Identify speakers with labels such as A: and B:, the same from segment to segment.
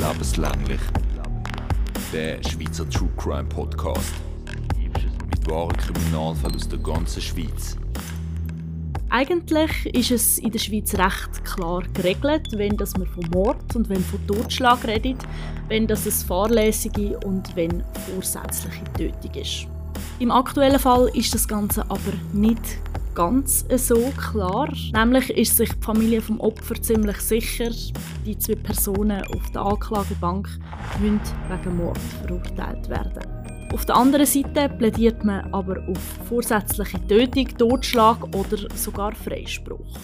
A: Lebenslänglich. Der Schweizer True Crime Podcast. Mit wahren Kriminalfällen aus der ganzen Schweiz.
B: Eigentlich ist es in der Schweiz recht klar geregelt, wenn das man von Mord und wenn von Totschlag redet, wenn das eine fahrlässige und wenn vorsätzliche Tötung ist. Im aktuellen Fall ist das Ganze aber nicht ganz so klar. Nämlich ist sich die Familie vom Opfer ziemlich sicher, die zwei Personen auf der Anklagebank müssen wegen Mord verurteilt werden. Auf der anderen Seite plädiert man aber auf vorsätzliche Tötung, Totschlag oder sogar Freispruch.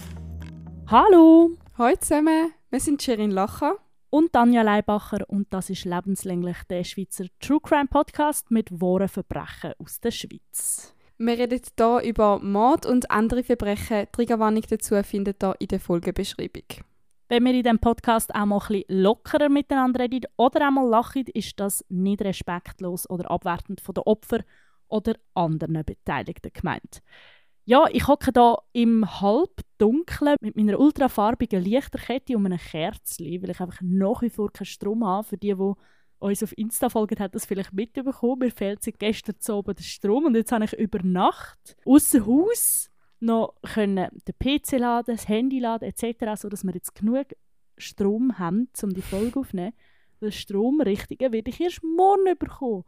B: Hallo!
C: Hallo zusammen, wir sind Sherin Lacher
B: und Tanja Leibacher und das ist lebenslänglich der Schweizer True Crime Podcast mit wahren Verbrechen aus der Schweiz.
C: Wir reden hier über Mord und andere Verbrechen. Triggerwarnung dazu findet ihr in der Folgebeschreibung.
B: Wenn wir in diesem Podcast auch mal ein bisschen lockerer miteinander reden oder auch mal lachen, ist das nicht respektlos oder abwertend von den Opfern oder anderen Beteiligten gemeint. Ja, ich hocke hier im Halbdunklen mit meiner ultrafarbigen Lichterkette um eine Kerze, weil ich einfach nach wie vor keinen Strom habe. Für die, die uns auf Insta folgen, hat das vielleicht mitbekommen. Mir fehlt seit gestern oben der Strom und jetzt habe ich über Nacht außer Haus noch können den PC laden, das Handy laden etc., sodass wir jetzt genug Strom haben, um die Folge aufzunehmen. Den Strom richtigen werde ich erst morgen bekommen.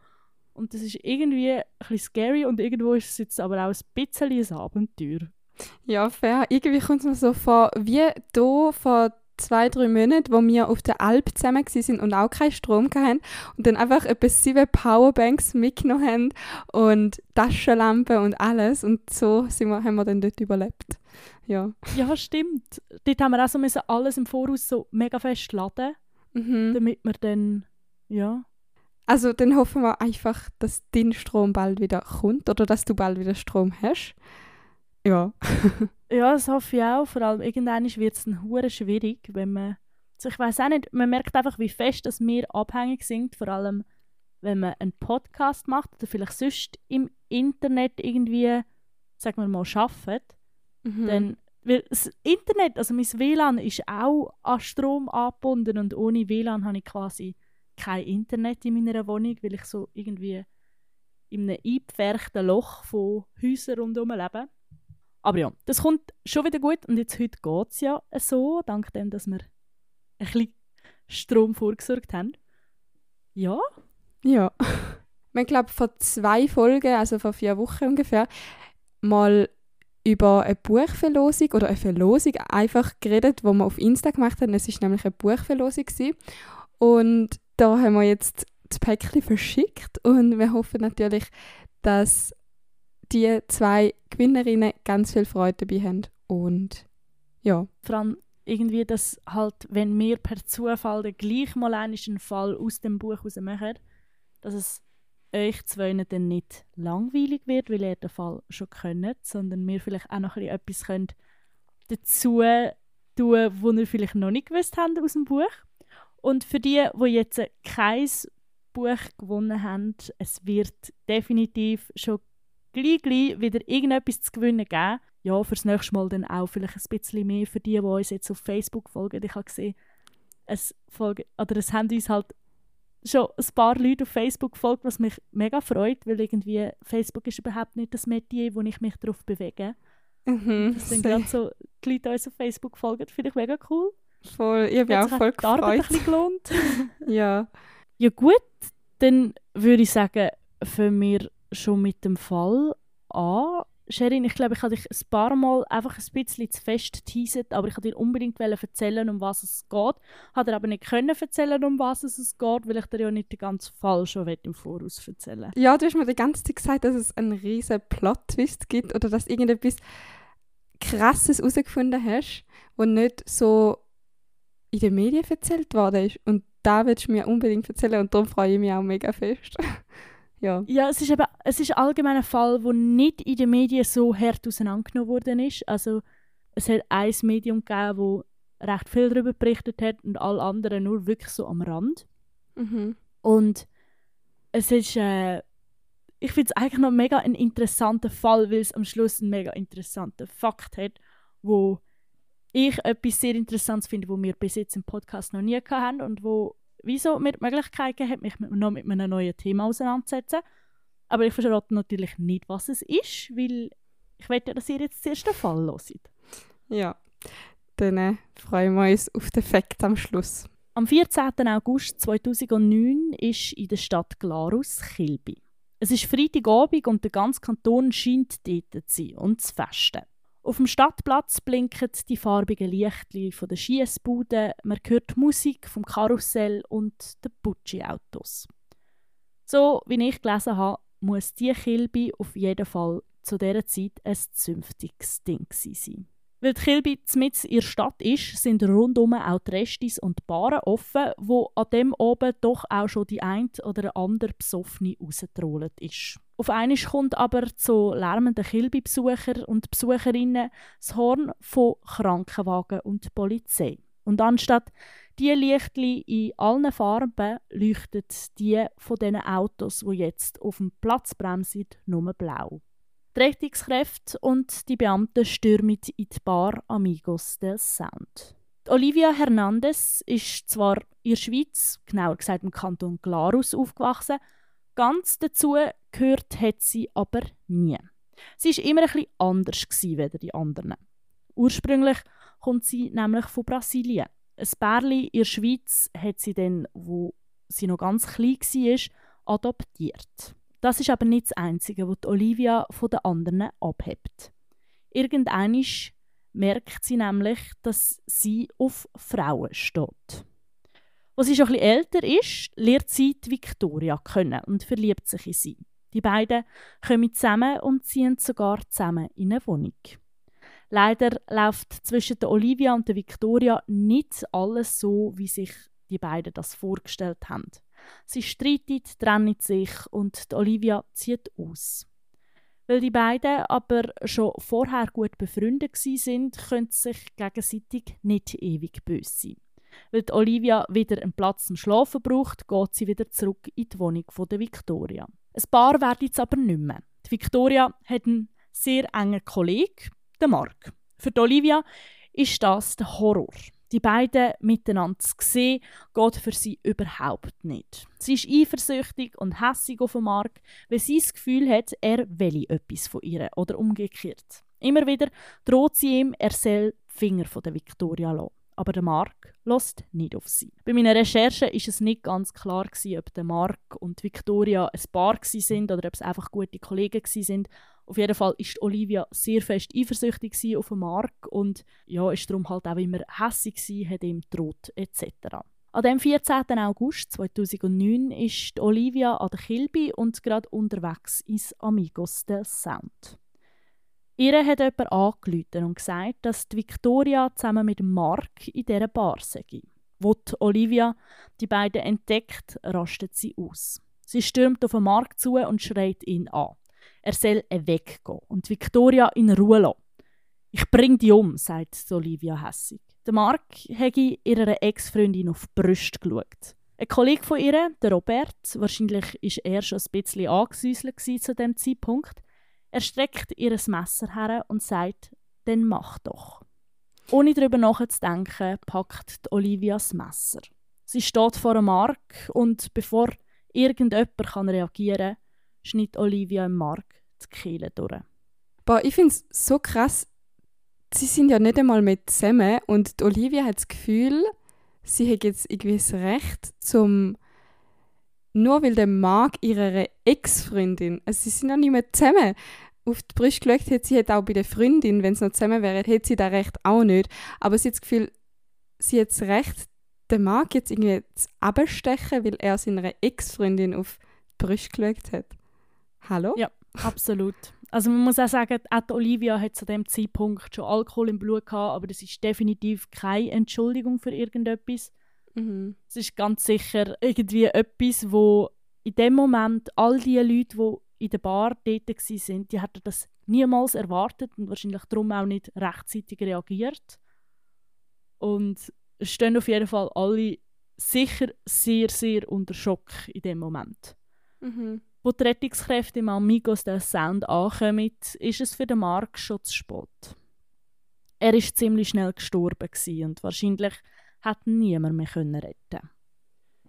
B: Und das ist irgendwie ein bisschen scary und irgendwo ist es jetzt aber auch ein bisschen ein Abenteuer.
C: Ja, fair. Irgendwie kommt es mir so vor, wie hier vor zwei, drei Monate, wo wir auf der Alp zusammen waren und auch keinen Strom hatten und dann einfach etwa sieben Powerbanks mitgenommen haben und Taschenlampen und alles und so sind wir, haben wir dann dort überlebt. Ja.
B: ja, stimmt. Dort haben wir auch so müssen alles im Voraus so mega fest laden, mhm. damit wir dann, ja.
C: Also dann hoffen wir einfach, dass dein Strom bald wieder kommt oder dass du bald wieder Strom hast. Ja.
B: ja, das hoffe ich auch. Vor allem irgendwann wird es dann hure schwierig, wenn man. Also ich weiß auch nicht, man merkt einfach, wie fest dass wir abhängig sind, vor allem wenn man einen Podcast macht oder vielleicht sonst im Internet irgendwie, sagen wir mal, arbeitet, mhm. dann weil das Internet, also mein WLAN ist auch an Strom angebunden und ohne WLAN habe ich quasi kein Internet in meiner Wohnung, weil ich so irgendwie in einem eingepferchten Loch von Häusern rundherum lebe. Aber ja, das kommt schon wieder gut und jetzt heute geht es ja so, dank dem, dass wir ein bisschen Strom vorgesorgt haben. Ja?
C: Ja. Wir glaube vor zwei Folgen, also vor vier Wochen ungefähr, mal über eine Buchverlosung oder eine Verlosung einfach geredet, wo wir auf Insta gemacht haben. Es ist nämlich eine Buchverlosung und da haben wir jetzt das Päckchen verschickt und wir hoffen natürlich, dass die zwei Gewinnerinnen ganz viel Freude dabei haben. Und ja.
B: Vor allem irgendwie, dass halt, wenn wir per Zufall den gleich Fall aus dem Buch heraus machen, dass es euch zwei dann nicht langweilig wird, weil ihr den Fall schon könnt, sondern wir vielleicht auch noch etwas könnt dazu tun, was ihr vielleicht noch nicht gewusst habt aus dem Buch. Und für die, die jetzt kein Buch gewonnen haben, es wird definitiv schon gleich, gleich wieder irgendetwas zu gewinnen geben. Ja, fürs nächste Mal dann auch vielleicht ein bisschen mehr für die, die uns jetzt auf Facebook folgen. Ich habe gesehen, es, folgen, oder es haben uns halt schon ein paar Leute auf Facebook gefolgt, was mich mega freut, weil irgendwie Facebook ist überhaupt nicht das Metier, wo ich mich darauf bewege. Mhm, dass dann gerade so die Leute uns auf Facebook folgen, finde ich mega cool.
C: Voll, ich habe mich auch voll gefreut.
B: Arbeit ein bisschen gelohnt.
C: ja.
B: Ja gut, dann würde ich sagen, für wir schon mit dem Fall an. Sherin, ich glaube, ich habe dich ein paar Mal einfach ein bisschen zu fest teasert, aber ich wollte dir unbedingt erzählen, um was es geht. Hat er aber nicht können erzählen, um was es geht, weil ich dir ja nicht den ganzen Fall schon im Voraus erzählen
C: Ja, du hast mir die ganze Zeit gesagt, dass es einen riesen Plot-Twist gibt oder dass irgendetwas Krasses herausgefunden hast, was nicht so in den Medien erzählt worden ist. Und da willst du mir unbedingt erzählen und darum freue ich mich auch mega fest. Ja.
B: Ja, es ist, eben, es ist allgemein ein Fall, der nicht in den Medien so hart auseinandergenommen worden ist. Also es hat ein Medium gegeben, das recht viel darüber berichtet hat und alle anderen nur wirklich so am Rand. Mhm. Und es ist, äh, ich finde es eigentlich noch mega ein interessanter Fall, weil es am Schluss einen mega interessanten Fakt hat, wo ich etwas sehr Interessantes finde, wo wir bis jetzt im Podcast noch nie hatten und wo wieso mir die Möglichkeit gegeben mich noch mit einem neuen Thema auseinanderzusetzen. Aber ich verrate natürlich nicht, was es ist, weil ich möchte, dass ihr jetzt zuerst den Fall hört.
C: Ja, dann äh, freuen wir uns auf den Fakt am Schluss.
B: Am 14. August 2009 ist in der Stadt Glarus Kilby. Es ist Freitagabend und der ganze Kanton scheint dort zu sein und zu festen. Auf dem Stadtplatz blinken die farbigen Lichtli der Schiessbude, man hört Musik vom Karussell und der Putschi-Autos. So wie ich gelesen habe, muss die Kilby auf jeden Fall zu dieser Zeit ein zünftiges Ding sein. Weil die Kilby mitten in der Stadt ist, sind rundum auch die Restis und die offen, wo an dem oben doch auch schon die ein oder andere Besoffene rausgetrollt ist. Auf einmal kommt aber zu lärmenden Kilby-Besucher und Besucherinnen das Horn von Krankenwagen und Polizei. Und anstatt die Lichtli in allen Farben leuchtet die von diesen Autos, wo jetzt auf dem Platz bremsen, nur blau. Die Rettungskräfte und die Beamten stürmen in die Bar Amigos del Sound. Olivia Hernandez ist zwar in der Schweiz, genauer gesagt im Kanton Glarus, aufgewachsen, ganz dazu gehört hat sie aber nie. Sie war immer bisschen anders als die anderen. Ursprünglich kommt sie nämlich von Brasilien. Ein Bärli in der Schweiz hat sie dann, wo sie noch ganz klein war, adoptiert. Das ist aber nicht das Einzige, was Olivia von den anderen abhebt. Irgendeinisch merkt sie nämlich, dass sie auf Frauen steht. Als sie schon etwas älter ist, lernt sie die Victoria kennen und verliebt sich in sie. Die beiden kommen zusammen und ziehen sogar zusammen in eine Wohnung. Leider läuft zwischen der Olivia und der Victoria nicht alles so, wie sich die beiden das vorgestellt haben. Sie streiten, trennen sich und Olivia zieht aus. Weil die beiden aber schon vorher gut befreundet sind, können sie sich gegenseitig nicht ewig böse sein. Weil Olivia wieder einen Platz zum Schlafen braucht, geht sie wieder zurück in die Wohnung der Victoria. Ein Paar werden jetzt aber nicht mehr. Die Victoria hat einen sehr engen Kollegen, den Mark. Für Olivia ist das der Horror. Die beiden miteinander zu sehen, geht für sie überhaupt nicht. Sie ist eifersüchtig und hässig auf Mark, weil sie das Gefühl hat, er will etwas von ihr oder umgekehrt. Immer wieder droht sie ihm, er soll die Finger von der Victoria lassen. Aber der Mark lässt nicht auf sie. Bei meinen Recherchen ist es nicht ganz klar gewesen, ob der Mark und Victoria ein Paar sind oder ob es einfach gute Kollegen sind. Auf jeden Fall ist Olivia sehr fest eifersüchtig auf den Mark und ja, ist darum halt auch immer hässig gewesen, hat ihm droht etc. An dem 14. August 2009 ist Olivia an der Kilby und gerade unterwegs ins Amigos del Sound. Ihr hat jemand angerufen und gesagt, dass die Victoria zusammen mit Mark in dieser Bar sei. Wo die Olivia die beiden entdeckt, rastet sie aus. Sie stürmt auf den Mark zu und schreit ihn an. Er soll weggehen und Victoria in Ruhe lassen. Ich bring die um, sagt Olivia hässig. Der Mark hätte ihrer Ex-Freundin auf die Brust geschaut. Ein Kollege von ihr, der Robert, wahrscheinlich war er schon ein bisschen angesäuselt zu dem Zeitpunkt, er streckt ihr Messer her und sagt, dann mach doch. Ohne darüber nachzudenken, packt Olivia das Messer. Sie steht vor einem Mark und bevor irgendjemand kann reagieren kann, schneidet Olivia im Mark die Kehle durch.
C: Boah, ich finde es so krass. Sie sind ja nicht einmal mit zusammen und Olivia hat das Gefühl, sie hat jetzt irgendwie das Recht zum nur weil der Mark ihrer Ex-Freundin, also sie sind ja nicht mehr zusammen, auf die Brust geschaut hat, sie hat auch bei der Freundin, wenn sie noch zusammen wären, hätte sie das Recht auch nicht. Aber sie hat das Gefühl, sie hat das Recht, den Mark jetzt irgendwie zu abstechen, weil er seiner Ex-Freundin auf die Brust geschaut hat. Hallo?
B: Ja, absolut. Also man muss auch sagen, auch Olivia hat zu dem Zeitpunkt schon Alkohol im Blut gehabt, aber das ist definitiv keine Entschuldigung für irgendetwas. Mhm. Es ist ganz sicher irgendwie etwas, wo in dem Moment all die Leute, die in der Bar dort waren, die hätten das niemals erwartet und wahrscheinlich darum auch nicht rechtzeitig reagiert. Und es stehen auf jeden Fall alle sicher sehr, sehr unter Schock in dem Moment. Mhm. Wo die Rettungskräfte im Amigos der Sound ankommen, ist es für den Mark schon zu spät. Er ist ziemlich schnell gestorben und wahrscheinlich hat niemand mehr retten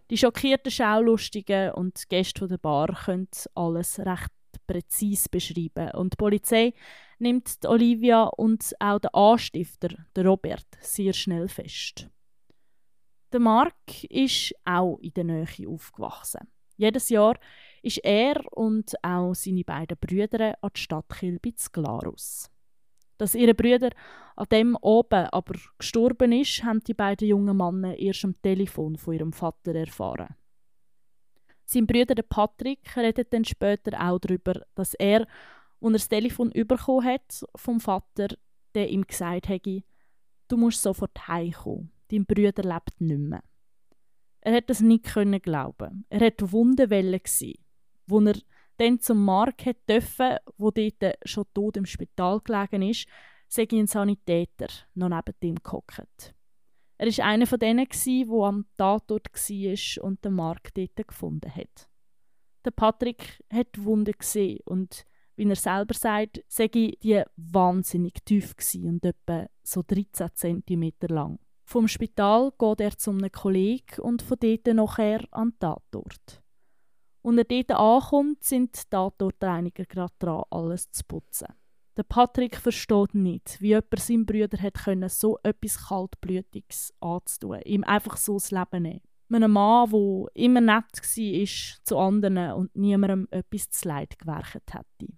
B: Die schockierten Schaulustigen und Gäste der Bar können alles recht präzise beschreiben. Und die Polizei nimmt Olivia und auch den Anstifter, den Robert, sehr schnell fest. Der Mark ist auch in der Nähe aufgewachsen. Jedes Jahr ist er und auch seine beiden Brüder an die Stadt Kilbitz Glarus. Dass ihre Brüder an dem oben aber gestorben ist, haben die beiden jungen Männer erst am Telefon von ihrem Vater erfahren. Sein Bruder Patrick redet dann später auch darüber, dass er, als er das Telefon bekommen hat vom Vater, der ihm gesagt hat, du musst sofort heimkommen, dein Bruder lebt nicht mehr. Er hat das nicht können glauben. Er hat Wundenwelle gsi, wo er dann zum Mark hat dürfen, wo dort schon tot im Spital gelegen ist, sei ein Sanitäter noch neben ihm gehockt. Er war einer von denen, der am Tatort war und den Mark dort gefunden hat. Der Patrick hat die Wunde gesehen und wie er selber sagt, sei die wahnsinnig tief und etwa so 13 cm lang. Vom Spital geht er zu einem Kollegen und von dort nachher an den Tatort. Und er dort ankommt, sind die Tatortreiniger gerade dran, alles zu putzen. Der Patrick versteht nicht, wie jemand seinem Brüder hat können, so etwas Kaltblütiges anzutun, ihm einfach so das Leben nehmen. Einem Mann, der immer nett war zu anderen und niemandem etwas zu leid gewerkt hätte.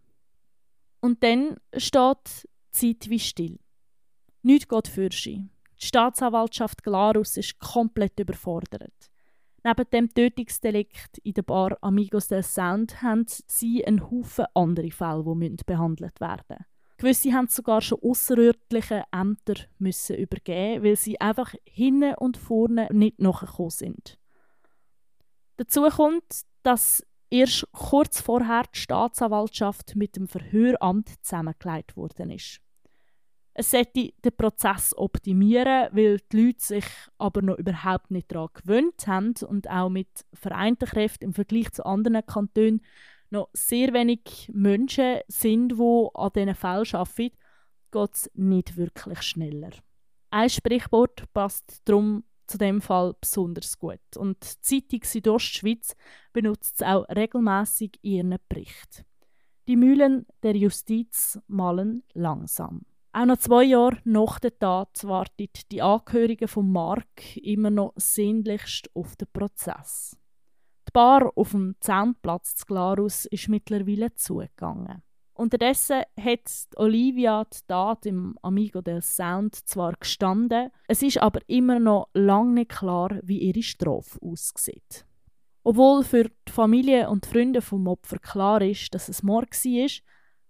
B: Und dann steht die Zeit wie still. Nichts geht für sie. Die Staatsanwaltschaft Glarus ist komplett überfordert. Neben dem Tötungsdelikt in der Bar Amigos del Sound haben sie einen Haufen andere Fälle, die behandelt werden müssen. Gewisse haben sogar schon außerörtliche Ämter müssen übergeben, weil sie einfach hinten und vorne nicht nachgekommen sind. Dazu kommt, dass erst kurz vorher die Staatsanwaltschaft mit dem Verhöramt zusammengelegt worden ist. Es sollte den Prozess optimieren, weil die Leute sich aber noch überhaupt nicht daran gewöhnt haben und auch mit vereinten Kräften im Vergleich zu anderen Kantonen noch sehr wenig Menschen sind, die an diesen Fällen arbeiten, geht es nicht wirklich schneller. Ein Sprichwort passt darum zu dem Fall besonders gut und die Zeitung Südostschweiz benutzt es auch regelmäßig in ihren Bericht. Die Mühlen der Justiz malen langsam. Auch noch zwei Jahre nach der Tat warten die Angehörigen von Mark immer noch sehnlichst auf den Prozess. Die Bar auf dem Zentplatz zu Glarus ist mittlerweile zugegangen. Unterdessen hat Olivia die Tat im Amigo del Sound zwar gestanden, es ist aber immer noch lange nicht klar, wie ihre Strafe aussieht. Obwohl für die Familie und die Freunde vom Opfer klar ist, dass es Mord war,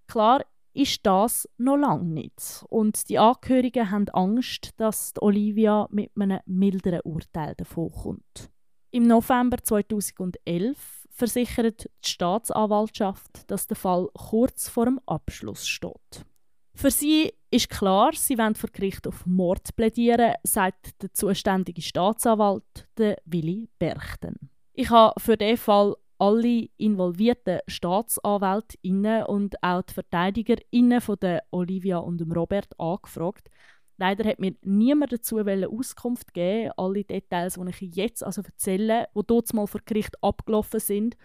B: klar ist das noch lange nicht. Und die Angehörigen haben Angst, dass Olivia mit einem milderen Urteil davonkommt. Im November 2011 versichert die Staatsanwaltschaft, dass der Fall kurz vor dem Abschluss steht. Für sie ist klar, sie wollen vor Gericht auf Mord plädieren, sagt der zuständige Staatsanwalt, Willi Berchten. Ich habe für diesen Fall alle involvierten Staatsanwältinnen und auch die Verteidigerinnen von der Olivia und dem Robert angefragt. Leider hat mir niemand dazu Auskunft geben. Alle Details, die ich jetzt also erzähle, die dort mal vor Gericht abgelaufen sind,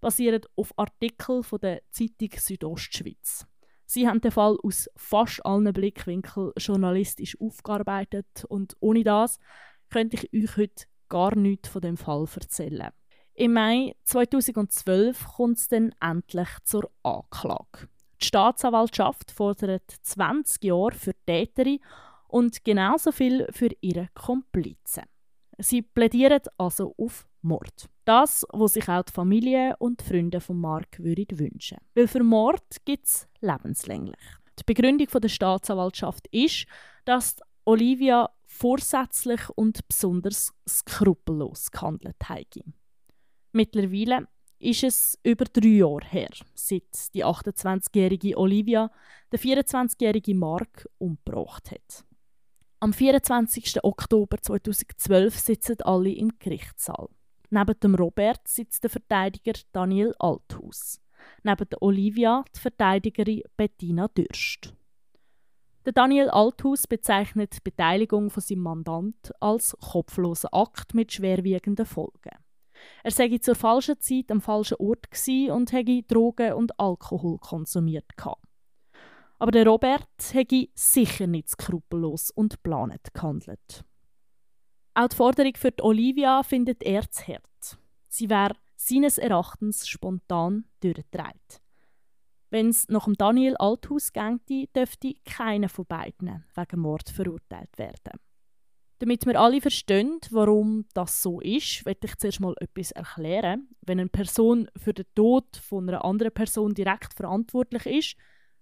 B: basieren auf Artikeln von der Zeitung Südostschweiz. Sie haben den Fall aus fast allen Blickwinkeln journalistisch aufgearbeitet und ohne das könnte ich euch heute gar nichts von dem Fall erzählen. Im Mai 2012 kommt es dann endlich zur Anklage. Die Staatsanwaltschaft fordert 20 Jahre für die Täterin und genauso viel für ihre Komplizen. Sie plädieren also auf Mord. Das, was sich auch die Familie und die Freunde von Mark würden wünschen. Weil für Mord gibt es lebenslänglich. Die Begründung der Staatsanwaltschaft ist, dass Olivia vorsätzlich und besonders skrupellos gehandelt hat. Mittlerweile ist es über drei Jahre her, seit die 28-jährige Olivia den 24-jährigen Mark umgebracht hat. Am 24. Oktober 2012 sitzen alle im Gerichtssaal. Neben dem Robert sitzt der Verteidiger Daniel Althaus. Neben der Olivia die Verteidigerin Bettina Dürst. Der Daniel Althaus bezeichnet die Beteiligung von seinem Mandant als kopflosen Akt mit schwerwiegenden Folgen. Er sei zur falschen Zeit am falschen Ort und hätte Drogen und Alkohol konsumiert. Aber der Robert hätte sicher nicht skrupellos und planet gehandelt. Auch die Forderung für die Olivia findet er zu hart. Sie wäre seines Erachtens spontan durchgedreht. Wenn es nach dem Daniel Althaus ginge, dürfte keiner von beiden wegen Mord verurteilt werden. Damit wir alle verstehen, warum das so ist, werde ich zuerst mal etwas erklären. Wenn eine Person für den Tod von einer anderen Person direkt verantwortlich ist,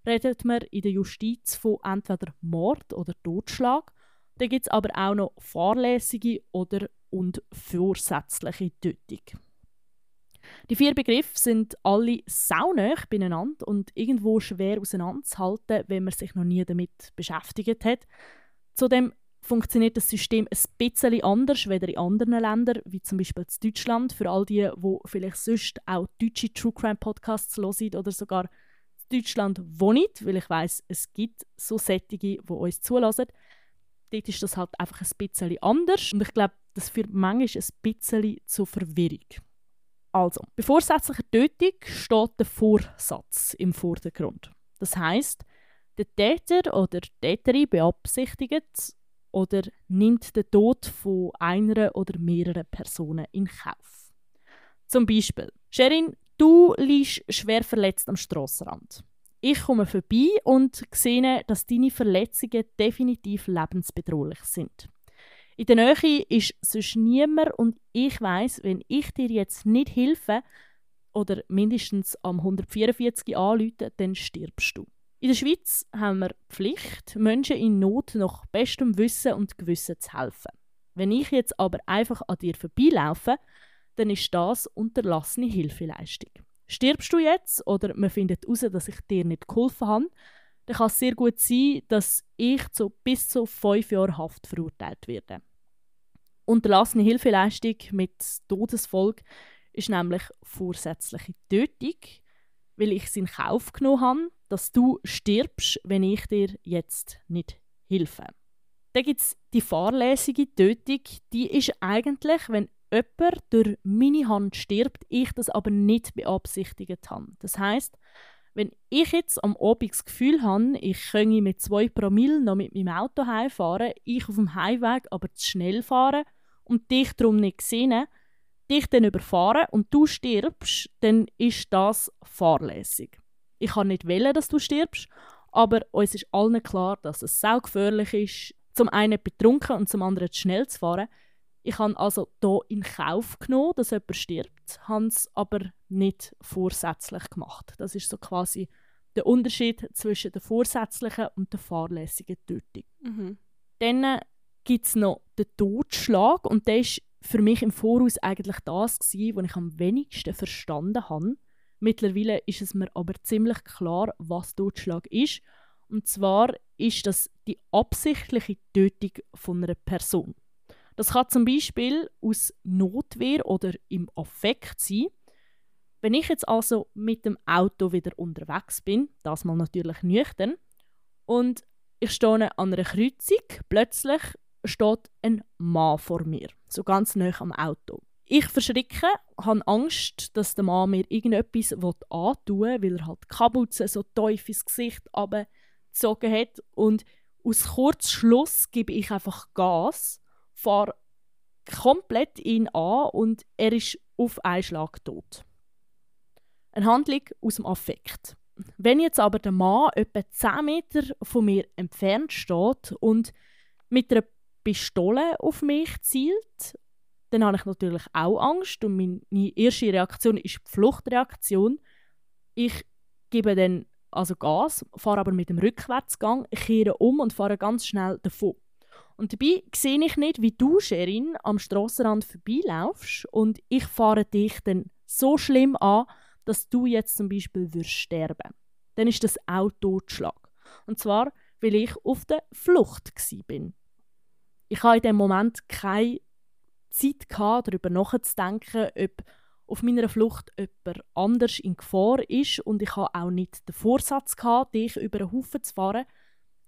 B: redet man in der Justiz von entweder Mord oder Totschlag. Dann gibt es aber auch noch fahrlässige oder und vorsätzliche Tötung. Die vier Begriffe sind alle saunach beieinander und irgendwo schwer auseinanderzuhalten, wenn man sich noch nie damit beschäftigt hat. Zudem funktioniert das System ein bisschen anders als in anderen Ländern, wie zum Beispiel in Deutschland. Für all die, die vielleicht sonst auch deutsche True Crime Podcasts hören oder sogar in Deutschland wohnen, weil ich weiß, es gibt so Sättige, die uns zulassen. Dort ist das halt einfach ein bisschen anders und ich glaube, das führt manchmal ein bisschen zur Verwirrung. Also, bei vorsätzlicher Tötung steht der Vorsatz im Vordergrund. Das heißt, der Täter oder die Täterin beabsichtigt oder nimmt den Tod von einer oder mehreren Personen in Kauf. Zum Beispiel, Sherin, du liegst schwer verletzt am Strassenrand. Ich komme vorbei und sehe, dass deine Verletzungen definitiv lebensbedrohlich sind. In der Nähe ist sonst niemand und ich weiß, wenn ich dir jetzt nicht helfe oder mindestens am 144 anrufe, dann stirbst du. In der Schweiz haben wir die Pflicht, Menschen in Not nach bestem Wissen und Gewissen zu helfen. Wenn ich jetzt aber einfach an dir vorbeilaufe, dann ist das unterlassene Hilfeleistung. Stirbst du jetzt oder man findet heraus, dass ich dir nicht geholfen habe, dann kann es sehr gut sein, dass ich zu bis zu fünf Jahren Haft verurteilt werde. Unterlassene Hilfeleistung mit Todesfolge ist nämlich vorsätzliche Tötung, weil ich es in Kauf genommen habe, dass du stirbst, wenn ich dir jetzt nicht helfe. Dann gibt es die fahrlässige Tötung, die ist eigentlich, wenn jemand durch meine Hand stirbt, ich das aber nicht beabsichtigt habe. Das heißt, wenn ich jetzt am Abend das Gefühl habe, ich könnte mit zwei Promille noch mit meinem Auto heimfahren, ich auf dem Heimweg aber zu schnell fahren und dich darum nicht sehen, dich dann überfahren und du stirbst, dann ist das fahrlässig. Ich kann nicht wählen, dass du stirbst, aber uns ist allen klar, dass es sehr gefährlich ist, zum einen betrunken und zum anderen zu schnell zu fahren. Ich habe also hier in Kauf genommen, dass jemand stirbt, habe es aber nicht vorsätzlich gemacht. Das ist so quasi der Unterschied zwischen der vorsätzlichen und der fahrlässigen Tötung. Mhm. Dann gibt es noch den Totschlag und der ist für mich im Voraus eigentlich das gewesen, was ich am wenigsten verstanden habe. Mittlerweile ist es mir aber ziemlich klar, was Totschlag ist. Und zwar ist das die absichtliche Tötung von einer Person. Das kann zum Beispiel aus Notwehr oder im Affekt sein. Wenn ich jetzt also mit dem Auto wieder unterwegs bin, das mal natürlich nüchtern, und ich stehe an einer Kreuzung, plötzlich steht ein Mann vor mir, so ganz nah am Auto. Ich verschrecke, habe Angst, dass der Mann mir irgendetwas antun will, weil er halt die Kapuze so tief ins Gesicht abgezogen hat. Und aus Kurzschluss gebe ich einfach Gas, fahre komplett ihn an und er ist auf einen Schlag tot. Eine Handlung aus dem Affekt. Wenn jetzt aber der Mann etwa 10 Meter von mir entfernt steht und mit einer Pistole auf mich zielt, dann habe ich natürlich auch Angst und meine erste Reaktion ist die Fluchtreaktion. Ich gebe dann also Gas, fahre aber mit dem Rückwärtsgang, kehre um und fahre ganz schnell davon. Und dabei sehe ich nicht, wie du, Sherin, am Strassenrand vorbeilaufst und ich fahre dich dann so schlimm an, dass du jetzt zum Beispiel wirst sterben. Dann ist das auch Totschlag. Und zwar, weil ich auf der Flucht bin. Ich hatte in dem Moment keine Zeit, gehabt, darüber nachzudenken, ob auf meiner Flucht jemand anders in Gefahr ist und ich hatte auch nicht den Vorsatz, gehabt, dich über einen Haufen zu fahren.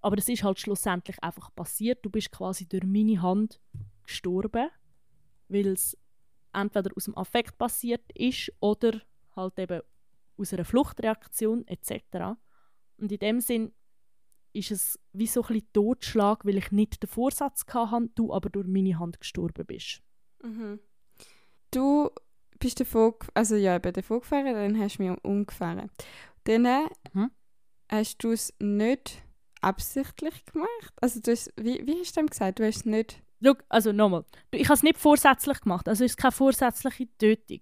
B: Aber es ist halt schlussendlich einfach passiert. Du bist quasi durch meine Hand gestorben, weil es entweder aus dem Affekt passiert ist oder halt eben aus einer Fluchtreaktion etc. Und in dem Sinn ist es wie so ein Totschlag, weil ich nicht den Vorsatz hatte, du aber durch meine Hand gestorben bist.
C: Mhm. Du bist davon, also ja, eben davon gefahren, dann hast du mich umgefahren. Dann
B: Mhm.
C: hast du es nicht absichtlich gemacht? Also du hast, wie, wie hast du dem gesagt? Du hast es nicht...
B: Schau, also nochmal, ich habe es nicht vorsätzlich gemacht, also es ist keine vorsätzliche Tötung.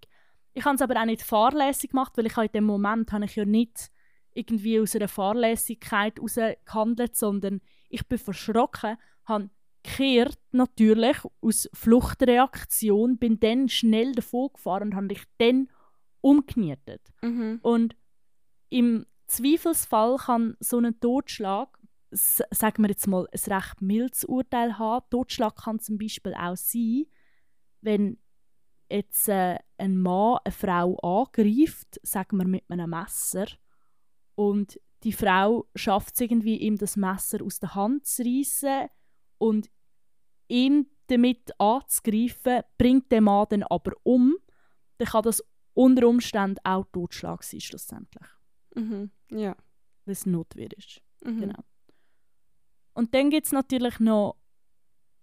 B: Ich habe es aber auch nicht fahrlässig gemacht, weil ich habe in dem Moment habe ich ja nicht irgendwie aus einer Fahrlässigkeit heraus gehandelt, sondern ich bin verschrocken, habe gekehrt natürlich aus Fluchtreaktion, bin dann schnell davon gefahren und habe dich dann umgenietet.
C: Mhm.
B: Und im Zweifelsfall kann so ein Totschlag, sagen wir jetzt mal, ein recht mildes Urteil haben. Totschlag kann zum Beispiel auch sein, wenn jetzt äh, ein Mann eine Frau angreift, sagen wir mit einem Messer, und die Frau schafft es irgendwie, ihm das Messer aus der Hand zu reissen und ihn damit anzugreifen, bringt der Mann dann aber um, dann kann das unter Umständen auch Totschlag sein, schlussendlich,
C: Mhm. Ja.
B: weil es Notwehr ist.
C: Mhm.
B: Genau. Und dann gibt es natürlich noch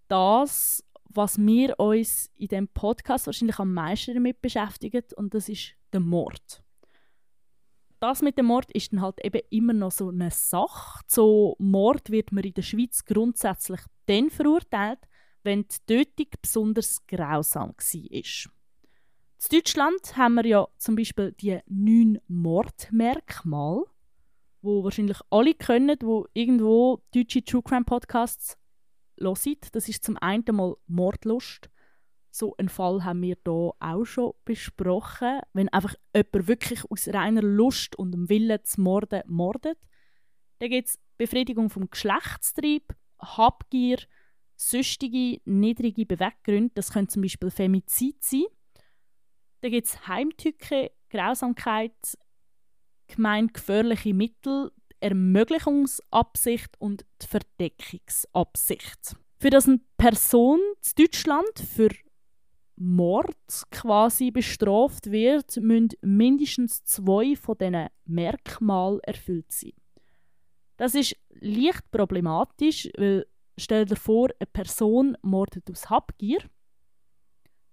B: das, was wir uns in dem Podcast wahrscheinlich am meisten damit beschäftigen, und das ist der Mord. Das mit dem Mord ist dann halt eben immer noch so eine Sache. So Mord wird man in der Schweiz grundsätzlich dann verurteilt, wenn die Tötung besonders grausam war. In Deutschland haben wir ja zum Beispiel die neun Mordmerkmale wo wahrscheinlich alle können, wo irgendwo deutsche True Crime Podcasts hören. Das ist zum einen mal Mordlust. So einen Fall haben wir hier auch schon besprochen. Wenn einfach jemand wirklich aus reiner Lust und dem Willen zu morden mordet. Dann gibt es Befriedigung vom Geschlechtstrieb, Habgier, süchtige, niedrige Beweggründe. Das können zum Beispiel Femizid sein. Dann gibt es Heimtücke, Grausamkeit, gemeingefährliche Mittel, Ermöglichungsabsicht und die Verdeckungsabsicht. Für das eine Person in Deutschland für Mord quasi bestraft wird, müssen mindestens zwei von diesen Merkmalen erfüllt sein. Das ist leicht problematisch, weil stell dir vor, eine Person mordet aus Habgier.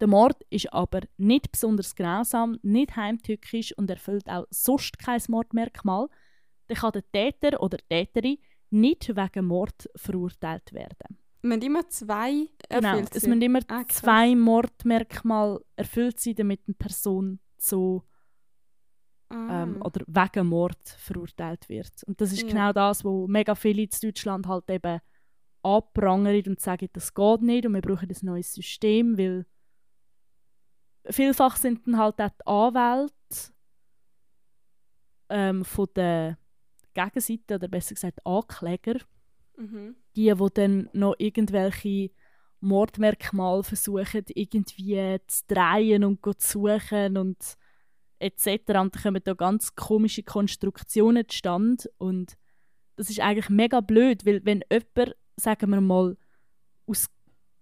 B: Der Mord ist aber nicht besonders grausam, nicht heimtückisch und erfüllt auch sonst kein Mordmerkmal. Dann kann der Täter oder die Täterin nicht wegen Mord verurteilt werden.
C: Wir haben immer zwei
B: Genau,
C: erfüllt.
B: es
C: sein.
B: müssen immer
C: Ah,
B: zwei Mordmerkmale erfüllt sein, damit eine Person so Ähm, oder wegen Mord verurteilt wird. Und das ist
C: Ja.
B: genau das, wo mega viele in Deutschland halt eben anprangern und sagen, das geht nicht und wir brauchen ein neues System, weil vielfach sind dann halt auch die Anwälte ähm, von der Gegenseite oder besser gesagt Ankläger,
C: Mhm.
B: die, die dann noch irgendwelche Mordmerkmale versuchen, irgendwie zu drehen und zu suchen und etc. Und da kommen da ganz komische Konstruktionen zustande. Und das ist eigentlich mega blöd, weil wenn jemand, sagen wir mal, aus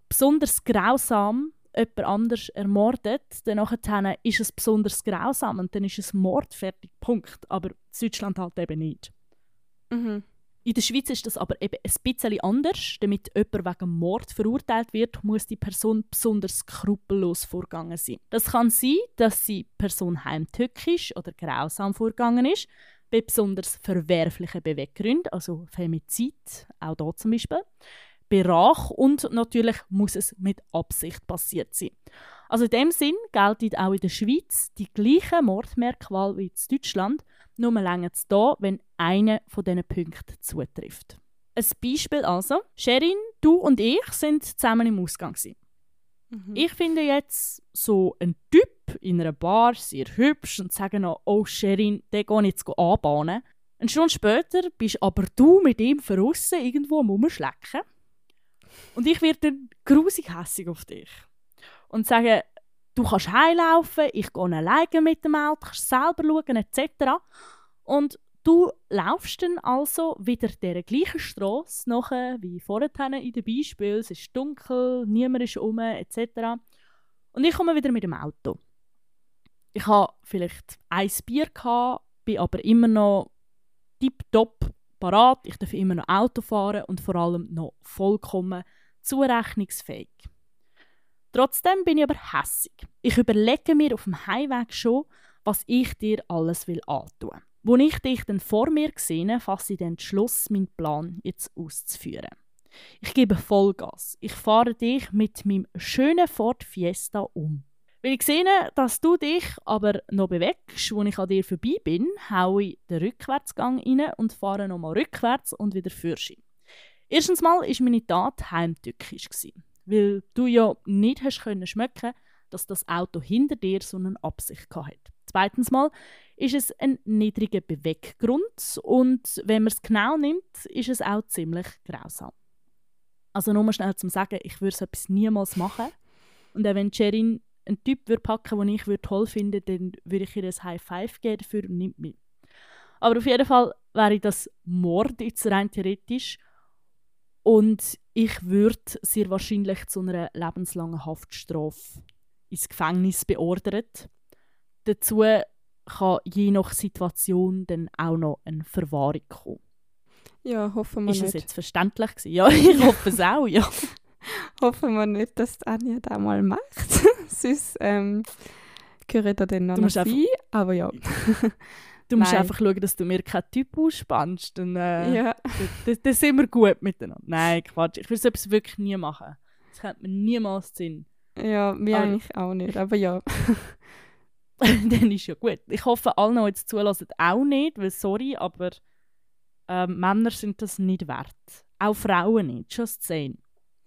B: besonders grausam jemand anders ermordet, dann ist es besonders grausam und dann ist es Mord, fertig, Punkt. Aber in Deutschland halt eben nicht.
C: Mhm.
B: In der Schweiz ist das aber eben ein bisschen anders. Damit jemand wegen Mord verurteilt wird, muss die Person besonders skrupellos vorgegangen sein. Das kann sein, dass die Person heimtückisch oder grausam vorgegangen ist, bei besonders verwerflichen Beweggründen, also Femizid, auch da zum Beispiel, bei Rach und natürlich muss es mit Absicht passiert sein. Also in dem Sinn gelten auch in der Schweiz die gleichen Mordmerkmale wie in Deutschland, nur länger es da, wenn einer von diesen Punkten zutrifft. Ein Beispiel also. Sherin, du und ich sind zusammen im Ausgang. gewesen.
C: Mhm.
B: Ich finde jetzt so einen Typ in einer Bar sehr hübsch und sage noch, oh Sherin, den gehe ich jetzt anbahnen. Eine Stunde später bist aber du mit ihm verrissen irgendwo am Rumschlecken. Und ich werde dann grusig hässig auf dich. Und sage, du kannst heimlaufen, ich gehe alleine mit dem Auto, kannst selber schauen, etc. Und du laufst dann also wieder dieser gleichen Strasse nachher wie vorher in dem Beispiel. Es ist dunkel, niemand ist um, etc. Und ich komme wieder mit dem Auto. Ich habe vielleicht ein Bier gehabt, bin aber immer noch tiptop parat. Ich darf immer noch Auto fahren und vor allem noch vollkommen zurechnungsfähig. Trotzdem bin ich aber hässig. Ich überlege mir auf dem Heimweg schon, was ich dir alles will antun. Wo ich dich dann vor mir sehe, fasse ich den Entschluss, meinen Plan jetzt auszuführen. Ich gebe Vollgas. Ich fahre dich mit meinem schönen Ford Fiesta um. Wenn ich sehe, dass du dich aber noch bewegst, wo ich an dir vorbei bin, haue ich den Rückwärtsgang rein und fahre nochmal rückwärts und wieder fürschen. Erstens mal war meine Tat heimtückisch, weil du ja nicht hast können schmecken dass das Auto hinter dir so eine Absicht hatte. Zweitens mal ist es ein niedriger Beweggrund und wenn man es genau nimmt, ist es auch ziemlich grausam. Also nur mal schnell zum Sagen, ich würde so etwas niemals machen. Und auch wenn Sherin einen Typ würde packen den ich würde toll finden dann würde ich ihr ein High Five geben dafür und nimmt mich. Aber auf jeden Fall wäre das Mord jetzt rein theoretisch. Und ich würde sehr wahrscheinlich zu einer lebenslangen Haftstrafe ins Gefängnis beordert. Dazu kann je nach Situation dann auch noch eine Verwahrung kommen.
C: Ja, hoffen wir
B: Ist
C: nicht.
B: das jetzt verständlich gewesen? Ja, ich hoffe es auch, ja.
C: Hoffen wir nicht, dass Anja das mal macht. Sonst ähm, gehört er dann noch
B: Du musst
C: ein, aber ja.
B: Du musst
C: Nein.
B: einfach schauen, dass du mir keinen Typ ausspannst. Dann, äh,
C: ja.
B: dann, dann sind wir gut miteinander. Nein, Quatsch. Ich will so etwas wirklich nie machen. Das könnte mir niemals Sinn.
C: Ja, mir eigentlich auch nicht, aber ja.
B: dann ist ja gut. Ich hoffe, alle, die jetzt zulassen, auch nicht, weil sorry, aber ähm, Männer sind das nicht wert. Auch Frauen nicht, just saying.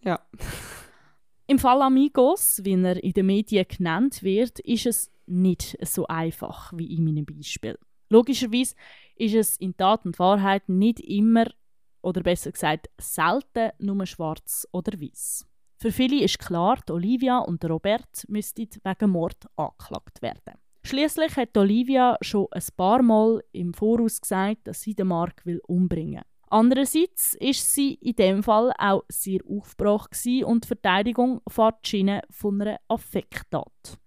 C: Ja.
B: Im Fall Amigos, wie er in den Medien genannt wird, ist es nicht so einfach wie in meinem Beispiel. Logischerweise ist es in Tat und Wahrheit nicht immer, oder besser gesagt selten, nur schwarz oder weiß. Für viele ist klar, Olivia und Robert müssten wegen Mord angeklagt werden. Schließlich hat Olivia schon ein paar Mal im Voraus gesagt, dass sie den Mark will umbringen. Andererseits ist sie in dem Fall auch sehr aufgebracht und die Verteidigung fährt die Schiene von einer Affekttat.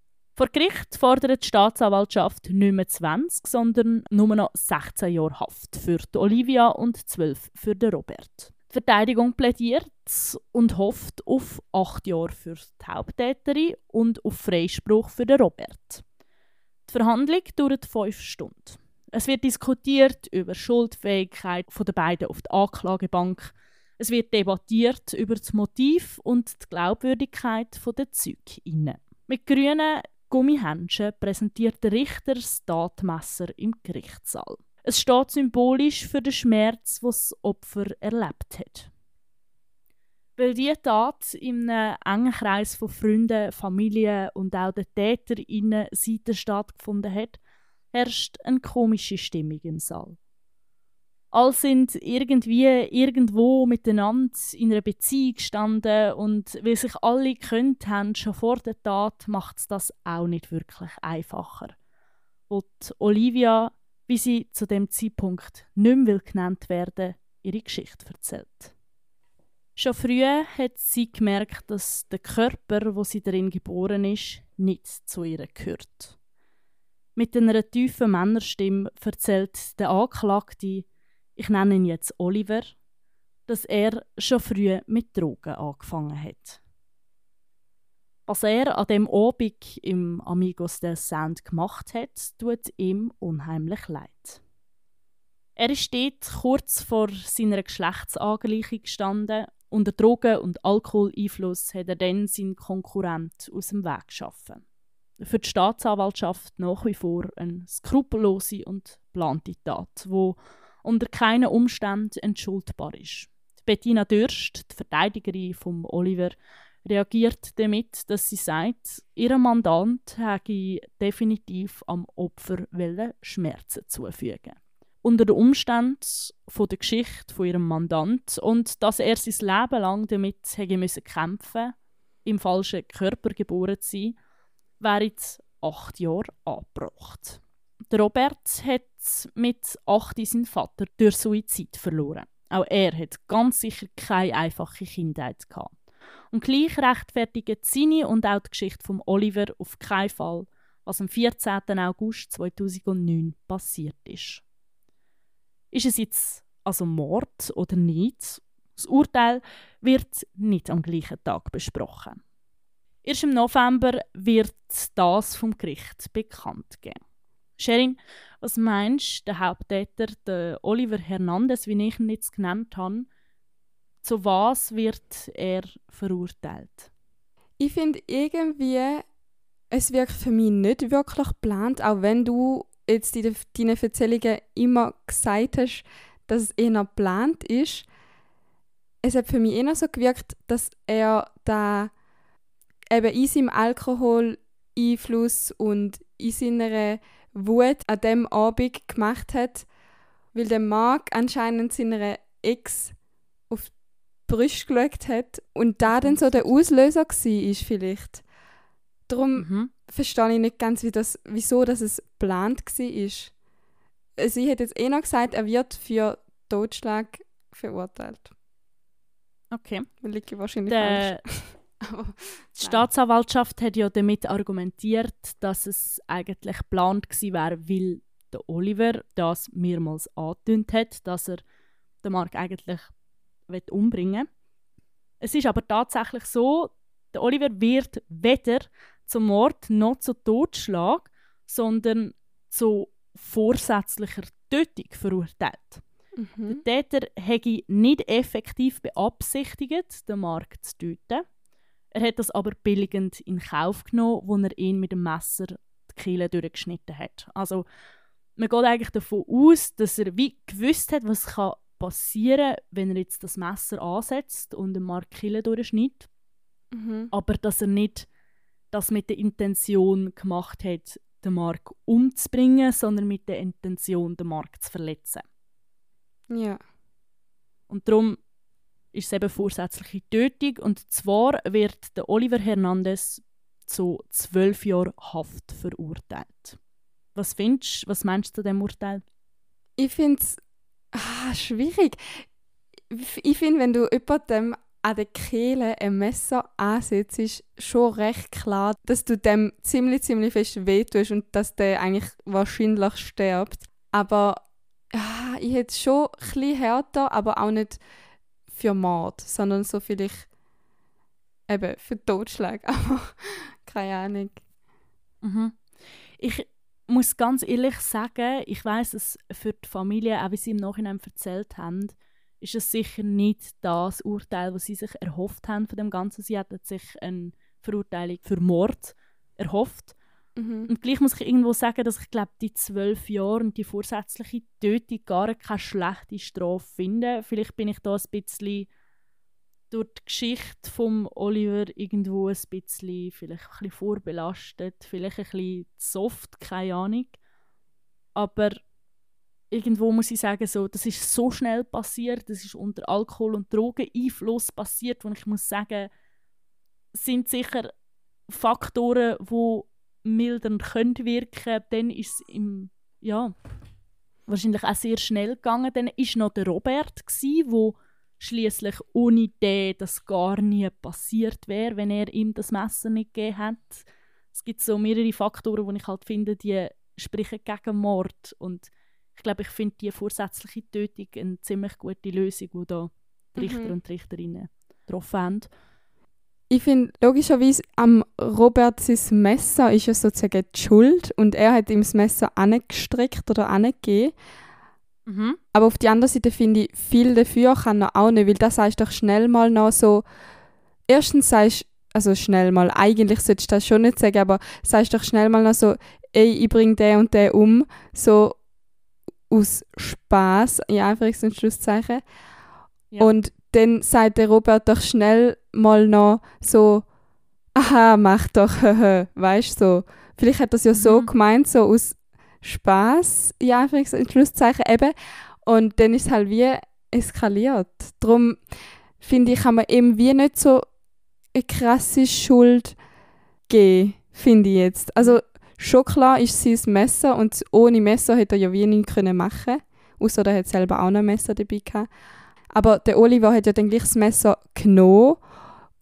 B: Vor Gericht fordert die Staatsanwaltschaft nicht mehr 20, sondern nur noch 16 Jahre Haft für die Olivia und 12 für den Robert. Die Verteidigung plädiert und hofft auf 8 Jahre für die Haupttäterin und auf Freispruch für den Robert. Die Verhandlung dauert 5 Stunden. Es wird diskutiert über Schuldfähigkeit der beiden auf die Anklagebank. Es wird debattiert über das Motiv und die Glaubwürdigkeit der Zeuginnen. Mit grünen Gummihändchen präsentiert der Richter das Tatmesser im Gerichtssaal. Es steht symbolisch für den Schmerz, was das Opfer erlebt hat. Weil diese Tat in einem engen Kreis von Freunden, Familie und auch den TäterInnen Seite stattgefunden hat, herrscht eine komische Stimmung im Saal. Alle sind irgendwie irgendwo miteinander in einer Beziehung gestanden und weil sich alle gekannt haben, schon vor der Tat, macht es das auch nicht wirklich einfacher. Die Olivia, wie sie zu dem Zeitpunkt nicht mehr will genannt werden ihre Geschichte erzählt. Schon früh hat sie gemerkt, dass der Körper, wo sie darin geboren ist, nicht zu ihr gehört. Mit einer tiefen Männerstimme erzählt der Anklagte, ich nenne ihn jetzt Oliver, dass er schon früh mit Drogen angefangen hat. Was er an dem Abend im Amigos del Sound gemacht hat, tut ihm unheimlich leid. Er steht kurz vor seiner Geschlechtsangleichung gestanden. Unter Drogen- und Alkoholeinfluss hat er dann seinen Konkurrent aus dem Weg geschaffen. Für die Staatsanwaltschaft nach wie vor eine skrupellose und plante Tat, wo unter keinen Umständen entschuldbar ist. Bettina Dürst, die Verteidigerin von Oliver, reagiert damit, dass sie sagt, ihr Mandant hätte definitiv am Opfer Schmerzen zufügen. Unter den Umständen von der Geschichte von ihrem Mandant und dass er sein Leben lang damit hätte müssen kämpfen, im falschen Körper geboren zu sein, wäre jetzt acht Jahre angebracht. Robert hat mit 8 seinen Vater durch Suizid verloren. Auch er hat ganz sicher keine einfache Kindheit gehabt. Und gleich rechtfertigen seine und auch die Geschichte von Oliver auf keinen Fall, was am 14. August 2009 passiert ist. Ist es jetzt also Mord oder nicht? Das Urteil wird nicht am gleichen Tag besprochen. Erst im November wird das vom Gericht bekannt gegeben. Sherin, was meinst du, der Haupttäter, der Oliver Hernandez, wie ich ihn jetzt genannt habe, zu was wird er verurteilt?
C: Ich finde irgendwie, es wirkt für mich nicht wirklich geplant, auch wenn du jetzt in deinen Erzählungen immer gesagt hast, dass es eher geplant ist. Es hat für mich eher so gewirkt, dass er da eben in seinem Alkoholeinfluss und in seiner Wut an dem Abend gemacht hat, weil der Mark anscheinend seiner Ex auf die Brüste gelegt hat und da dann so der Auslöser war, vielleicht. Darum mhm. verstehe ich nicht ganz, wie das, wieso das es geplant war. Sie hat jetzt eh noch gesagt, er wird für Totschlag verurteilt.
B: Okay.
C: Liege wahrscheinlich der, falsch.
B: die Staatsanwaltschaft hat ja damit argumentiert, dass es eigentlich geplant gewesen wäre, weil der Oliver das mehrmals angetönt hat, dass er den Mark eigentlich umbringen will. Es ist aber tatsächlich so, der Oliver wird weder zum Mord noch zu Totschlag, sondern zu vorsätzlicher Tötung verurteilt. Mhm. Der Täter hätte nicht effektiv beabsichtigt, den Mark zu töten. Er hat das aber billigend in Kauf genommen, wo er ihn mit dem Messer die Kehle durchgeschnitten hat. Also man geht eigentlich davon aus, dass er wie gewusst hat, was kann passieren kann, wenn er jetzt das Messer ansetzt und den Mark Kehle durchschneidet. Mhm. Aber dass er nicht das mit der Intention gemacht hat, den Mark umzubringen, sondern mit der Intention, den Mark zu verletzen.
C: Ja.
B: Und darum ist es eben vorsätzliche Tötung. Und zwar wird der Oliver Hernandez zu zwölf Jahren Haft verurteilt. Was findest was meinst du zu diesem Urteil?
C: Ich finde es ah, schwierig. Ich finde, wenn du jemandem an der Kehle ein Messer ansetzt, ist schon recht klar, dass du dem ziemlich, ziemlich fest wehtust und dass der eigentlich wahrscheinlich stirbt. Aber ah, ich hätte es schon ein bisschen härter, aber auch nicht für Mord, sondern so vielleicht eben für Totschlag, aber keine Ahnung.
B: Mhm. Ich muss ganz ehrlich sagen, ich weiß, dass für die Familie, auch wie sie im Nachhinein erzählt haben, ist es sicher nicht das Urteil, das sie sich erhofft haben von dem Ganzen. Sie hatten sich eine Verurteilung für Mord erhofft. Mhm. Und gleich muss ich irgendwo sagen, dass ich glaube, die zwölf Jahre und die vorsätzliche Tötung gar keine schlechte Strafe finde. Vielleicht bin ich da ein bisschen durch die Geschichte von Oliver irgendwo ein bisschen, vielleicht ein bisschen vorbelastet, vielleicht ein bisschen soft, keine Ahnung. Aber irgendwo muss ich sagen, so, das ist so schnell passiert, das ist unter Alkohol- und Drogeneinfluss passiert, und ich muss sagen, sind sicher Faktoren, die mildernd könnte wirken, dann ist es im, ja, wahrscheinlich auch sehr schnell gegangen. Dann war noch der Robert, gsi, wo schließlich ohne den das gar nie passiert wäre, wenn er ihm das Messer nicht gegeben hat. Es gibt so mehrere Faktoren, wo ich halt finde, die sprechen gegen Mord und ich glaube, ich finde die vorsätzliche Tötung eine ziemlich gute Lösung, die da die Richter mhm. und die Richterinnen getroffen haben
C: ich finde, logischerweise am Robert sein Messer ist ja sozusagen die Schuld und er hat ihm das Messer angestrickt oder angegeben. Mhm. Aber auf der anderen Seite finde ich, viel dafür kann er auch nicht, weil das heißt doch schnell mal noch so, erstens sagst also schnell mal, eigentlich solltest du das schon nicht sagen, aber sagst doch schnell mal noch so, ey, ich bringe den und den um, so aus Spaß, in Anführungs- und Schlusszeichen. Ja. Und dann sagt der Robert doch schnell mal noch so, aha, mach doch, weißt du, so. Vielleicht hat das ja mhm. so gemeint, so aus Spaß, ja, in Schlusszeichen eben. Und dann ist es halt wie eskaliert. Darum finde ich, kann man eben wie nicht so eine krasse Schuld geben, finde ich jetzt. Also schon klar ist das Messer und ohne Messer hätte er ja wie nichts machen können. Außer er hat selber auch noch ein Messer dabei gehabt. Aber der Oliver hat ja dann gleich das Messer genommen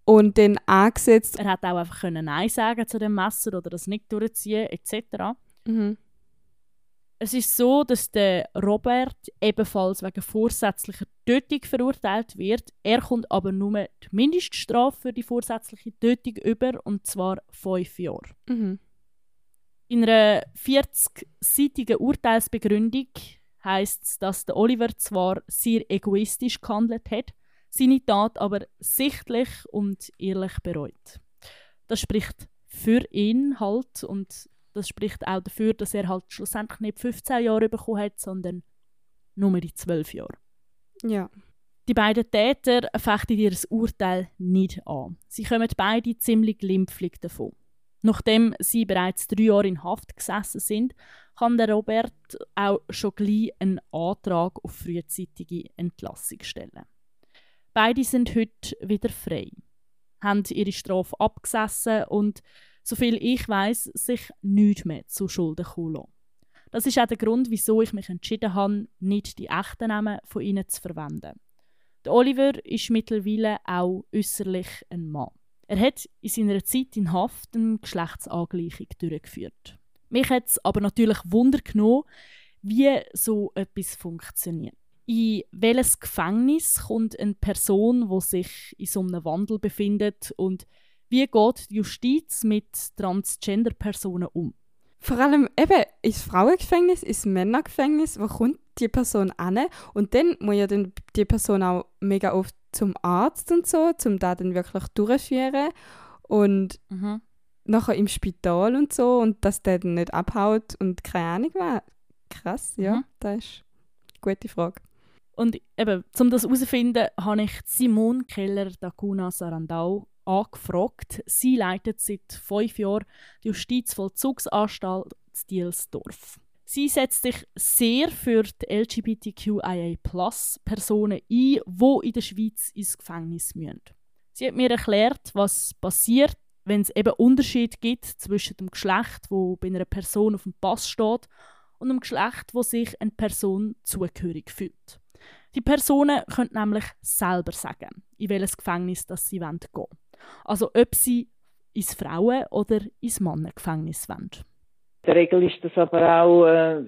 C: und dann angesetzt.
B: Er hat auch einfach können Nein sagen zu dem Messer oder das nicht durchziehen etc.
C: Mhm.
B: Es ist so, dass der Robert ebenfalls wegen vorsätzlicher Tötung verurteilt wird. Er kommt aber nur die Mindeststrafe für die vorsätzliche Tötung über, und zwar fünf Jahre.
C: Mhm.
B: In einer 40-seitigen Urteilsbegründung heißt es, dass der Oliver zwar sehr egoistisch gehandelt hat, seine Tat aber sichtlich und ehrlich bereut. Das spricht für ihn halt und das spricht auch dafür, dass er halt schlussendlich nicht 15 Jahre bekommen hat, sondern nur die 12 Jahre.
C: Ja.
B: Die beiden Täter fechten ihr Urteil nicht an. Sie kommen beide ziemlich glimpflich davon. Nachdem sie bereits drei Jahre in Haft gesessen sind, kann der Robert auch schon gleich einen Antrag auf frühzeitige Entlassung stellen. Beide sind heute wieder frei, haben ihre Strafe abgesessen und, soviel ich weiß, sich nichts mehr zu Schulden kommen. Das ist auch der Grund, wieso ich mich entschieden habe, nicht die echten Namen von ihnen zu verwenden. Der Oliver ist mittlerweile auch äußerlich ein Mann. Er hat in seiner Zeit in Haft eine Geschlechtsangleichung durchgeführt. Mich hat es aber natürlich Wunder genommen, wie so etwas funktioniert. In welches Gefängnis kommt eine Person, die sich in so einem Wandel befindet und wie geht die Justiz mit Transgender-Personen um?
C: Vor allem eben ins Frauengefängnis, ins Männergefängnis, wo kommt die Person an? Und dann muss ja dann die Person auch mega oft zum Arzt und so, um da dann wirklich durchzuführen. Und
B: Mhm.
C: nachher im Spital und so und dass der dann nicht abhaut und keine Ahnung was. Krass, ja,
B: Mhm.
C: das ist eine gute Frage.
B: Und eben, um das herauszufinden, habe ich Simone Keller Dacuna Sarandau angefragt. Sie leitet seit fünf Jahren die Justizvollzugsanstalt Dielsdorf. Sie setzt sich sehr für die LGBTQIA-Personen ein, die in der Schweiz ins Gefängnis müssen. Sie hat mir erklärt, was passiert, wenn es eben Unterschied gibt zwischen dem Geschlecht, wo bei einer Person auf dem Pass steht, und dem Geschlecht, wo sich eine Person zugehörig fühlt. Die Personen können nämlich selber sagen, in welches Gefängnis das sie gehen wollen. Also ob sie ins Frauen- oder ins Mannengefängnis wollen.
D: In der Regel ist das aber auch äh,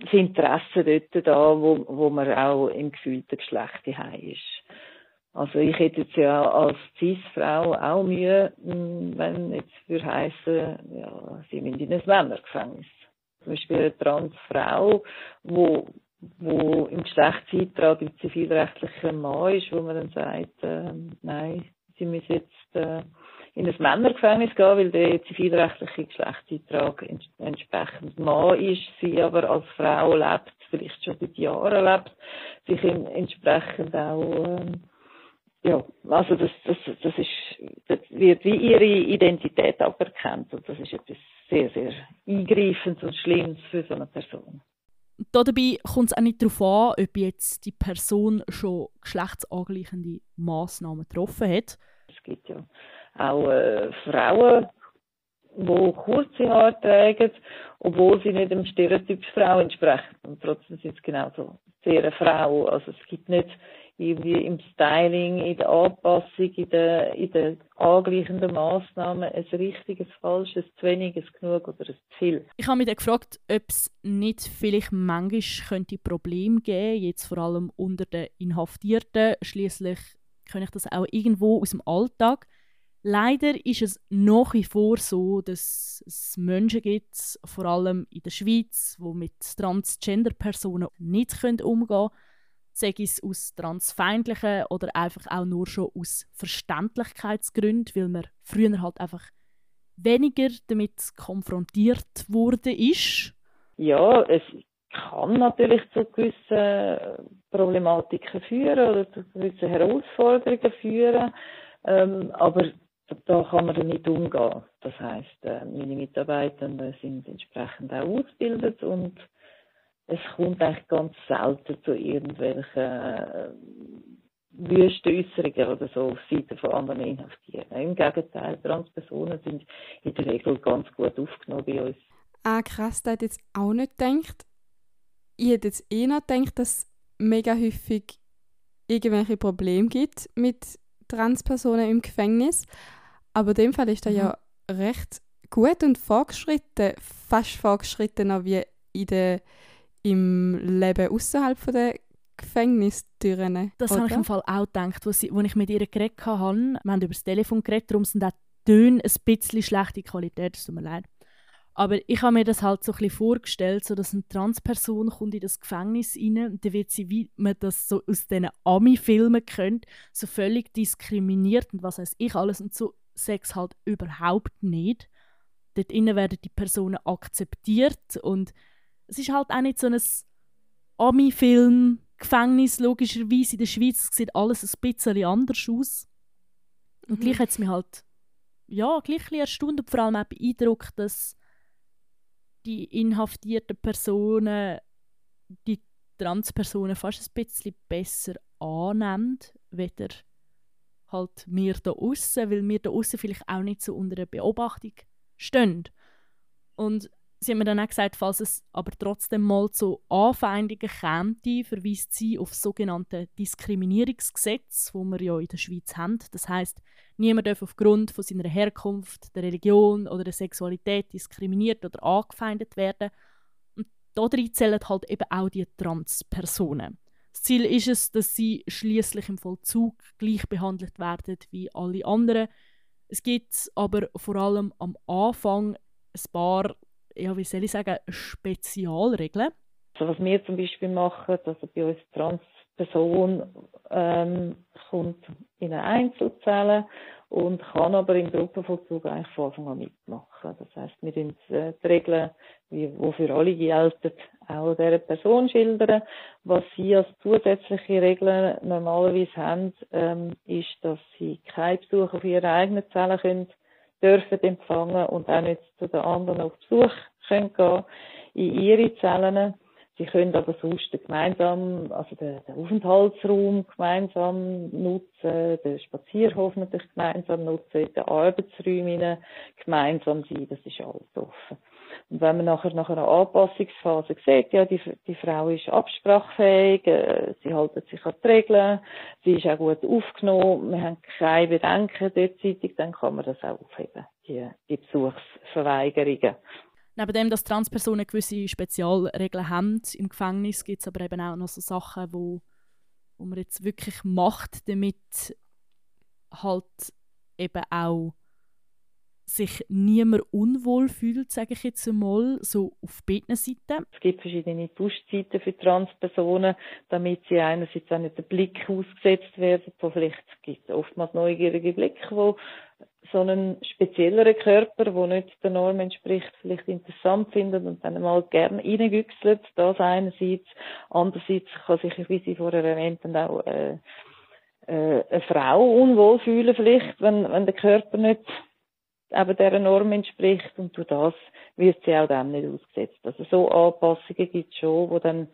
D: das Interesse dort da, wo, wo man auch im gefühlten Geschlecht ist. Also ich hätte jetzt ja als Cis-Frau auch Mühe, mh, wenn jetzt für heißen, ja, sie müssen in ein Männergefängnis. Zum Beispiel eine Transfrau, wo wo im Geschlechtseintrag im zivilrechtlichen Mann ist, wo man dann sagt, äh, nein, sie müssen jetzt äh, in ein Männergefängnis gehen, weil der zivilrechtliche Geschlechtseintrag ents entsprechend Mann ist, sie aber als Frau lebt, vielleicht schon seit Jahren lebt, sich entsprechend auch ähm, ja, also das, das, das ist, das wird wie ihre Identität aberkannt und das ist etwas sehr, sehr eingreifendes und Schlimmes für so eine Person.
B: Dabei kommt es auch nicht darauf an, ob jetzt die Person schon geschlechtsangleichende Massnahmen getroffen hat.
D: Es gibt ja auch äh, Frauen, die kurze Haare tragen, obwohl sie nicht dem Stereotyp Frau entsprechen. Und trotzdem sind es genauso sehr eine Frau. Also es gibt nicht irgendwie im Styling, in der Anpassung, in der, in der angleichenden Massnahmen ein richtiges, falsches, zu wenig, ein genug oder ein zu viel.
B: Ich habe mich dann gefragt, ob es nicht vielleicht manchmal könnte Probleme geben, jetzt vor allem unter den Inhaftierten. Schließlich kenne ich das auch irgendwo aus dem Alltag. Leider ist es nach wie vor so, dass es Menschen gibt, vor allem in der Schweiz, die mit Transgender-Personen nicht umgehen können. Sei es aus transfeindlichen oder einfach auch nur schon aus Verständlichkeitsgründen, weil man früher halt einfach weniger damit konfrontiert wurde.
D: Ja, es kann natürlich zu gewissen Problematiken führen oder zu gewissen Herausforderungen führen, ähm, aber da kann man nicht umgehen. Das heißt, äh, meine Mitarbeitenden sind entsprechend auch ausgebildet und es kommt eigentlich ganz selten zu irgendwelchen äh, wüsten Äußerungen oder so auf Seite von anderen Inhaftierten. Im Gegenteil, Transpersonen sind in der Regel ganz gut aufgenommen bei uns.
C: Ah, krass, das hätte jetzt auch nicht gedacht. Ich hätte jetzt eher gedacht, dass es mega häufig irgendwelche Probleme gibt mit Transpersonen im Gefängnis. Aber in dem Fall ist er
B: Mhm.
C: ja recht gut und fortgeschritten, fast fortgeschrittener wie in der, im Leben außerhalb der Gefängnistüren.
B: Das habe ich im Fall auch gedacht, als ich, mit ihr geredet habe. Wir haben über das Telefon geredet, darum sind auch Töne ein bisschen schlechte Qualität, es tut mir leid. Aber ich habe mir das halt so ein bisschen vorgestellt, so dass eine Transperson kommt in das Gefängnis rein und dann wird sie, wie man das so aus diesen Ami-Filmen kennt, so völlig diskriminiert und was weiß ich alles und so Sex halt überhaupt nicht. Dort innen werden die Personen akzeptiert und es ist halt auch nicht so ein Ami-Film, Gefängnis, logischerweise in der Schweiz sieht alles ein bisschen anders aus. Und
C: Mhm.
B: gleich hat es mich halt, ja, gleich ein erstaunt und vor allem auch beeindruckt, dass die inhaftierten Personen die Transpersonen fast ein bisschen besser annehmen, weder halt wir da außen, weil wir da außen vielleicht auch nicht so unter der Beobachtung stehen. Und sie haben mir dann auch gesagt, falls es aber trotzdem mal zu Anfeindungen käme, verweist sie auf das sogenannte Diskriminierungsgesetz, wo wir ja in der Schweiz haben. Das heißt, niemand darf aufgrund von seiner Herkunft, der Religion oder der Sexualität diskriminiert oder angefeindet werden. Und darin zählen halt eben auch die Transpersonen. Das Ziel ist es, dass sie schließlich im Vollzug gleich behandelt werden wie alle anderen. Es gibt aber vor allem am Anfang ein paar, ja, wie soll ich sagen, Spezialregeln.
D: Also was wir zum Beispiel machen, also bei uns Transperson ähm, kommt in eine Einzelzelle und kann aber im Gruppenvollzug eigentlich von Anfang an mitmachen. Das heisst, wir uns äh, die Regeln, die für alle gelten, auch dieser Person schildern. Was sie als zusätzliche Regeln normalerweise haben, ähm, ist, dass sie keinen Besuch auf ihre eigenen Zellen können, dürfen empfangen und auch nicht zu den anderen auf Besuch können gehen in ihre Zellen. Sie können aber sonst gemeinsam, also den, den Aufenthaltsraum gemeinsam nutzen, den Spazierhof natürlich gemeinsam nutzen, in den Arbeitsräumen gemeinsam sein, das ist alles offen. Und wenn man nachher nach einer Anpassungsphase sieht, ja, die, die Frau ist absprachfähig, äh, sie hält sich an die Regeln, sie ist auch gut aufgenommen, wir haben keine Bedenken derzeitig, dann kann man das auch aufheben, die, die Besuchsverweigerungen.
B: Neben dem, dass Transpersonen gewisse Spezialregeln haben im Gefängnis, gibt es aber eben auch noch so Sachen, wo, wo man jetzt wirklich macht, damit halt eben auch sich niemand unwohl fühlt, sage ich jetzt einmal, so auf beiden Seiten.
D: Es gibt verschiedene Duschzeiten für Transpersonen, damit sie einerseits auch nicht den Blick ausgesetzt werden, wo vielleicht gibt es oftmals neugierige Blicke, wo so einen spezielleren Körper, der nicht der Norm entspricht, vielleicht interessant finden und dann mal gerne reingüchselt. Das einerseits. Andererseits kann sich, wie Sie vorher erwähnt haben, auch äh, äh, eine Frau unwohl fühlen vielleicht, wenn, wenn der Körper nicht eben dieser Norm entspricht und durch das wird sie auch dem nicht ausgesetzt. Also so Anpassungen gibt es schon, wo dann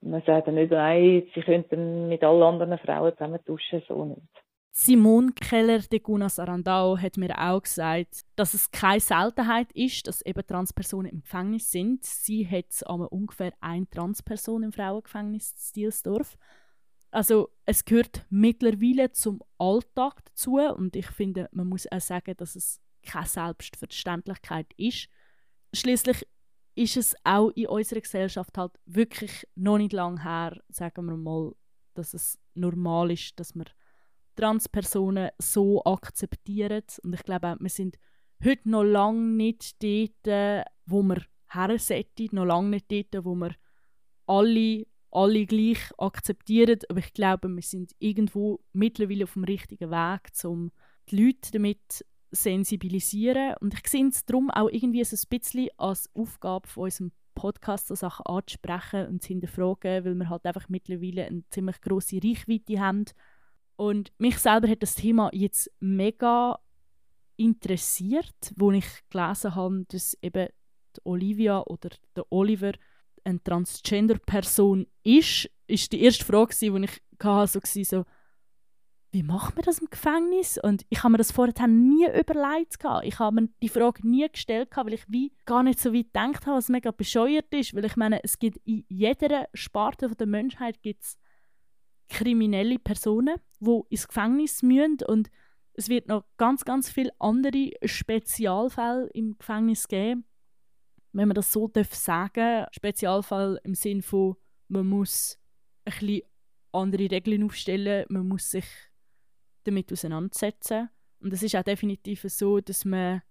D: man sagt dann nicht, nein, sie könnten mit allen anderen Frauen zusammen duschen, so nicht.
B: Simone Keller de Gunas Arandao hat mir auch gesagt, dass es keine Seltenheit ist, dass eben Transpersonen im Gefängnis sind. Sie hat aber ungefähr eine Transperson im Frauengefängnis in Stielsdorf. Also es gehört mittlerweile zum Alltag dazu und ich finde, man muss auch sagen, dass es keine Selbstverständlichkeit ist. Schließlich ist es auch in unserer Gesellschaft halt wirklich noch nicht lange her, sagen wir mal, dass es normal ist, dass man Transpersonen so akzeptieren. Und ich glaube, wir sind heute noch lange nicht dort, wo wir her sollten, noch lange nicht dort, wo wir alle, alle gleich akzeptieren. Aber ich glaube, wir sind irgendwo mittlerweile auf dem richtigen Weg, um die Leute damit sensibilisieren. Und ich sehe es darum auch irgendwie so ein bisschen als Aufgabe von unserem Podcast, so Sachen anzusprechen und zu hinterfragen, weil wir halt einfach mittlerweile eine ziemlich grosse Reichweite haben. Und mich selber hat das Thema jetzt mega interessiert, wo ich gelesen habe, dass eben die Olivia oder der Oliver eine Transgender-Person ist, ist die erste Frage, die ich hatte, so, war, so wie macht man das im Gefängnis? Und ich habe mir das vorher nie überlegt. Ich habe mir die Frage nie gestellt, weil ich wie gar nicht so weit gedacht habe, was mega bescheuert ist. Weil ich meine, es gibt in jeder Sparte der Menschheit gibt's kriminelle Personen, die ins Gefängnis müssen und es wird noch ganz, ganz viele andere Spezialfälle im Gefängnis geben. Wenn man das so darf sagen, Spezialfall im Sinne von, man muss ein bisschen andere Regeln aufstellen, man muss sich damit auseinandersetzen. Und es ist auch definitiv so, dass man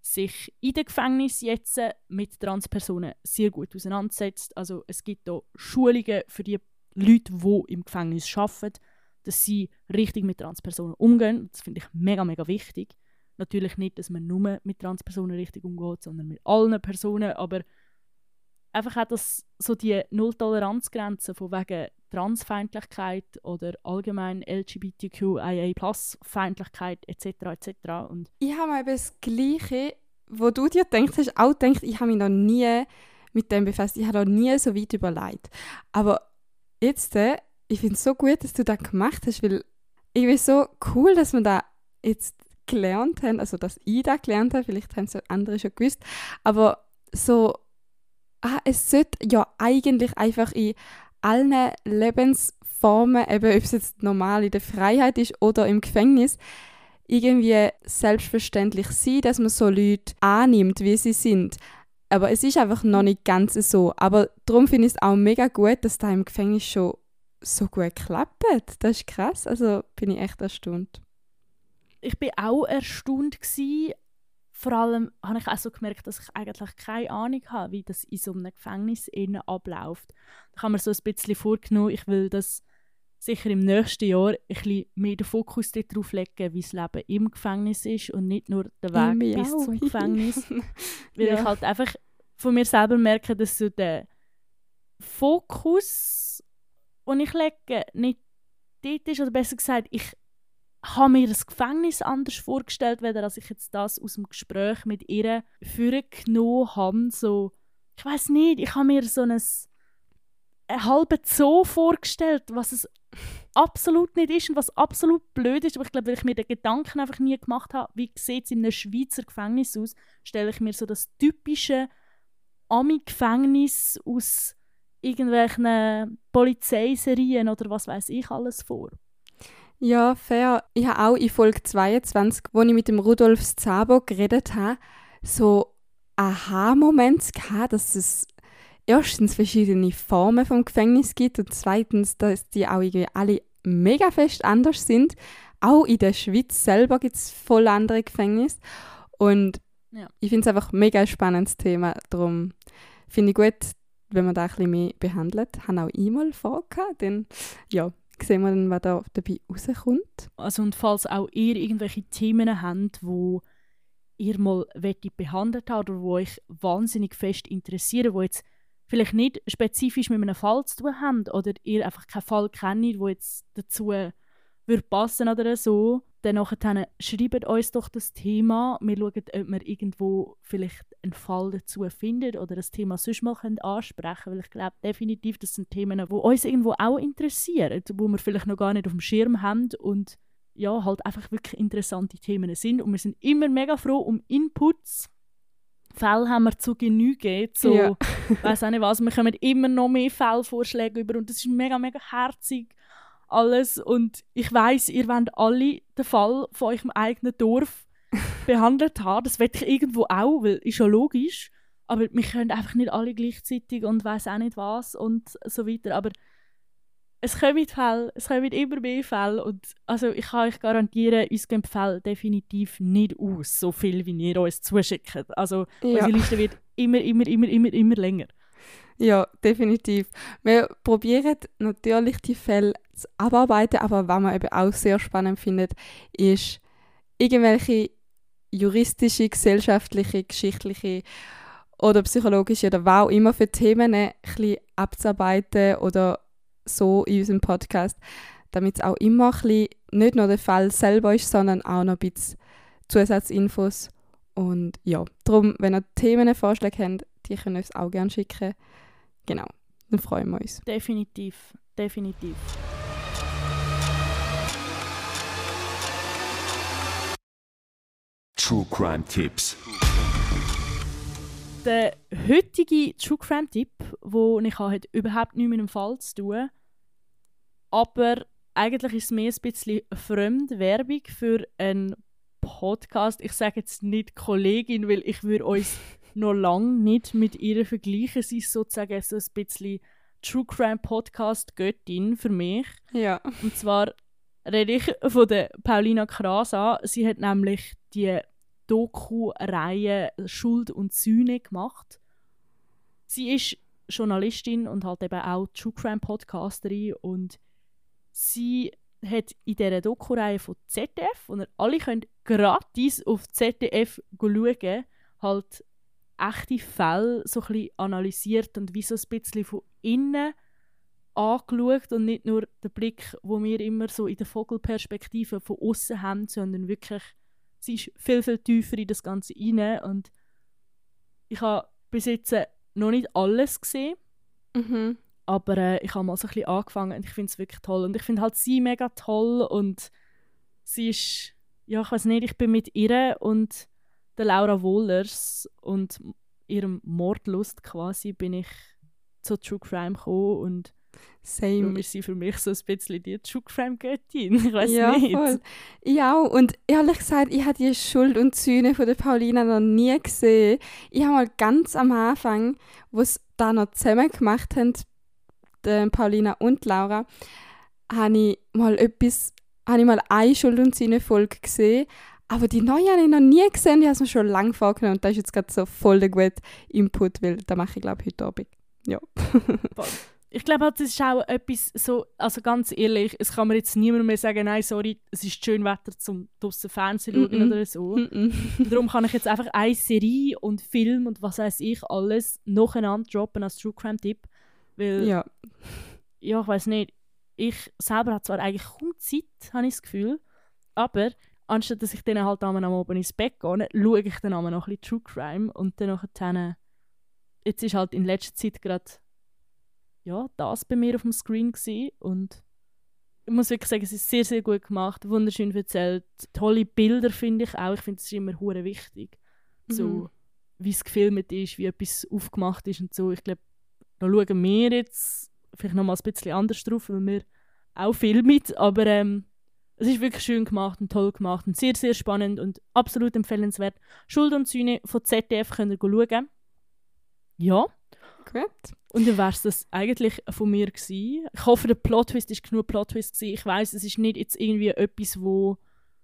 B: sich in den Gefängnis jetzt mit Transpersonen sehr gut auseinandersetzt. Also es gibt da Schulungen für die Leute, die im Gefängnis arbeiten, dass sie richtig mit Transpersonen umgehen. Das finde ich mega, mega wichtig. Natürlich nicht, dass man nur mit Transpersonen richtig umgeht, sondern mit allen Personen, aber einfach auch das, so die Null-Toleranz-Grenze von wegen Transfeindlichkeit oder allgemein LGBTQIA-Feindlichkeit etc. etc. Und
C: ich habe eben das Gleiche, wo du dir denkst, hast auch gedacht, ich habe mich noch nie mit dem befasst. Ich habe noch nie so weit überlegt. Aber jetzt, äh, ich finde es so gut, dass du das gemacht hast, weil ich finde so cool, dass wir da jetzt gelernt haben, also dass ich da gelernt habe, vielleicht haben es andere schon gewusst, aber so, ah, es sollte ja eigentlich einfach in allen Lebensformen, eben ob es jetzt normal in der Freiheit ist oder im Gefängnis, irgendwie selbstverständlich sein, dass man so Leute annimmt, wie sie sind. Aber es ist einfach noch nicht ganz so. Aber darum finde ich es auch mega gut, dass da im Gefängnis schon so gut klappt. Das ist krass. Also bin ich echt erstaunt.
B: Ich bin auch erstaunt gewesen. Vor allem habe ich auch so gemerkt, dass ich eigentlich keine Ahnung habe, wie das in so einem Gefängnis abläuft. Da habe mir so ein bisschen vorgenommen, ich will das sicher im nächsten Jahr ein bisschen mehr den Fokus darauf legen, wie das Leben im Gefängnis ist und nicht nur der Weg bis zum Gefängnis. Weil ja. ich halt einfach von mir selber merke, dass so der Fokus, den ich lege, nicht dort ist, oder besser gesagt, ich habe mir das Gefängnis anders vorgestellt, weder als ich jetzt das aus dem Gespräch mit ihr vorgenommen habe. So, ich weiß nicht, ich habe mir so ein, halbes Zoo vorgestellt, was es absolut nicht ist und was absolut blöd ist. Aber ich glaube, weil ich mir den Gedanken einfach nie gemacht habe, wie sieht es in einem Schweizer Gefängnis aus, stelle ich mir so das typische Ami-Gefängnis aus irgendwelchen Polizeiserien oder was weiß ich alles vor.
C: Ja, fair. Ich habe auch in Folge 22, wo ich mit dem Rudolf Zabo geredet habe, so Aha-Moment gehabt, dass es erstens verschiedene Formen vom Gefängnis gibt und zweitens, dass die auch irgendwie alle mega fest anders sind. Auch in der Schweiz selber gibt es voll andere Gefängnisse. Und ja. ich finde es einfach ein mega spannendes Thema. Darum finde ich gut, wenn man da ein bisschen mehr behandelt. Ich habe auch E-Mail vorgehabt, dann ja, sehen wir dann, was da dabei rauskommt.
B: Also und falls auch ihr irgendwelche Themen habt, wo ihr mal behandelt habt oder wo euch wahnsinnig fest interessieren, wo jetzt vielleicht nicht spezifisch mit einem Fall zu tun haben oder ihr einfach keinen Fall kennt, wo jetzt dazu würde passen oder so, dann nachher schreibt uns doch das Thema. Wir schauen, ob wir irgendwo vielleicht einen Fall dazu finden oder das Thema sonst mal ansprechen können, weil ich glaube definitiv, das sind Themen, die uns irgendwo auch interessieren, wo wir vielleicht noch gar nicht auf dem Schirm haben und ja, halt einfach wirklich interessante Themen sind und wir sind immer mega froh um Inputs. Fälle haben wir zu genügen. So, ja. weiß auch nicht was, wir kommen immer noch mehr Fallvorschläge über und das ist mega, mega herzig alles. Und ich weiß, ihr wollt alle den Fall von eurem eigenen Dorf behandelt haben. Das will ich irgendwo auch, weil ist ja logisch. Aber wir können einfach nicht alle gleichzeitig und weiß auch nicht was und so weiter. Aber es kommen Fälle, es kommen immer mehr Fälle und also ich kann euch garantieren, uns gehen die Fälle definitiv nicht aus, so viel wie ihr uns zuschickt. Also ja. unsere Liste wird immer, immer, immer, immer, immer länger.
C: Ja, definitiv. Wir probieren natürlich die Fälle zu abarbeiten, aber was man eben auch sehr spannend findet, ist irgendwelche juristische, gesellschaftliche, geschichtliche oder psychologische oder was auch immer für Themen ein bisschen abzuarbeiten oder so in unserem Podcast, damit es auch immer ein bisschen nicht nur der Fall selber ist, sondern auch noch ein bisschen Zusatzinfos. Und ja, darum, wenn ihr Themenvorschläge habt, die könnt ihr uns auch gerne schicken. Genau, dann freuen wir uns.
B: Definitiv, definitiv.
A: True Crime Tipps.
B: Der heutige True Crime Tipp, wo ich habe, hat überhaupt nichts mit dem Fall zu tun, aber eigentlich ist es mehr ein bisschen Fremdwerbung für einen Podcast. Ich sage jetzt nicht Kollegin, weil ich würde uns noch lange nicht mit ihr vergleichen. Sie ist sozusagen so ein bisschen True Crime Podcast Göttin für mich.
C: Ja.
B: Und zwar rede ich von der Paulina Krasa. Sie hat nämlich die Doku-Reihe Schuld und Sühne gemacht. Sie ist Journalistin und halt eben auch True Crime Podcasterin und sie hat in dieser Doku-Reihe von ZDF, und alle könnt gratis auf ZDF schauen, halt echte Fälle so ein bisschen analysiert und wie so ein bisschen von innen angeschaut und nicht nur der Blick, wo wir immer so in der Vogelperspektive von außen haben, sondern wirklich, sie ist viel, viel tiefer in das Ganze rein und ich habe bis jetzt noch nicht alles gesehen,
C: Mhm.
B: aber äh, ich habe mal so ein bisschen angefangen und ich finde es wirklich toll und ich finde halt sie mega toll und sie ist, ja ich weiß nicht, ich bin mit ihr und der Laura Wohlers und ihrem Mordlust quasi bin ich zu True Crime gekommen und darum
C: Same.
B: ist sie für mich so ein bisschen die True Crime Göttin. Ich weiß
C: ja,
B: nicht.
C: voll. Ich auch. Und ehrlich gesagt, ich habe die Schuld und Sühne von der Paulina noch nie gesehen. Ich habe mal ganz am Anfang, wo sie da noch zusammen gemacht haben, die Paulina und Laura, habe ich mal etwas, habe ich mal eine Schuld und Sühne Folge gesehen. Aber die neue habe ich noch nie gesehen. Ich habe es mir schon lange vorgenommen. Und das ist jetzt gerade so voll der gute Input, weil da mache ich glaube heute Abend. Ja.
B: Ich glaube, halt, das ist auch etwas so, also ganz ehrlich, es kann mir jetzt niemand mehr sagen, nein, sorry, es ist schön Wetter zum draussen Fernsehen schauen
C: Mhm.
B: oder so.
C: Mhm.
B: Darum kann ich jetzt einfach eine Serie und Film und was weiß ich alles nacheinander droppen als True Crime Tipp. Weil, ja,
C: ja.
B: ich weiß nicht, ich selber habe zwar eigentlich kaum Zeit, habe ich das Gefühl, aber anstatt dass ich dann halt am Abend ins Bett gehe, schaue ich dann einmal noch ein bisschen True Crime und dann nachher, jetzt ist halt in letzter Zeit gerade ja, das bei mir auf dem Screen gewesen. und ich muss wirklich sagen, es ist sehr, sehr gut gemacht, wunderschön erzählt, tolle Bilder finde ich auch, ich finde es immer hure wichtig, so
C: Mhm.
B: wie es gefilmt ist, wie etwas aufgemacht ist und so. Ich glaube, da schauen wir jetzt vielleicht noch mal ein bisschen anders drauf, weil wir auch filmen, aber ähm, es ist wirklich schön gemacht und toll gemacht und sehr, sehr spannend und absolut empfehlenswert. Schuld und Sühne von ZDF könnt ihr schauen. Ja,
C: Gut.
B: und dann wäre es das eigentlich von mir gewesen. Ich hoffe, der Plot-Twist ist genug Plot-Twist gewesen. Ich weiß, es ist nicht jetzt irgendwie etwas, wo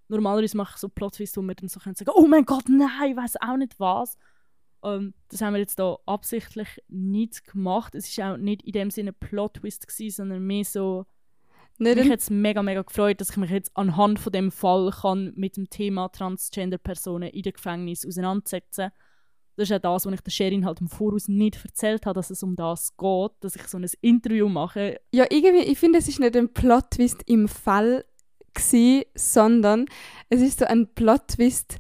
B: normalerweise mache ich so Plot-Twist, wo man dann so können sagen, oh mein Gott, nein, ich weiß auch nicht was. Ähm, das haben wir jetzt da absichtlich nicht gemacht. Es ist auch nicht in dem Sinne Plot-Twist gewesen, sondern mehr so,
C: Nicht
B: mich hat es mega, mega gefreut, dass ich mich jetzt anhand von dem Fall kann mit dem Thema Transgender-Personen in den Gefängnis auseinandersetzen Das ist auch das, was ich der Sherin halt im Voraus nicht erzählt habe, dass es um das geht, dass ich so ein Interview mache.
C: ja, irgendwie, ich finde, es ist nicht ein Plot-Twist im Fall gsi, sondern es ist so ein Plot-Twist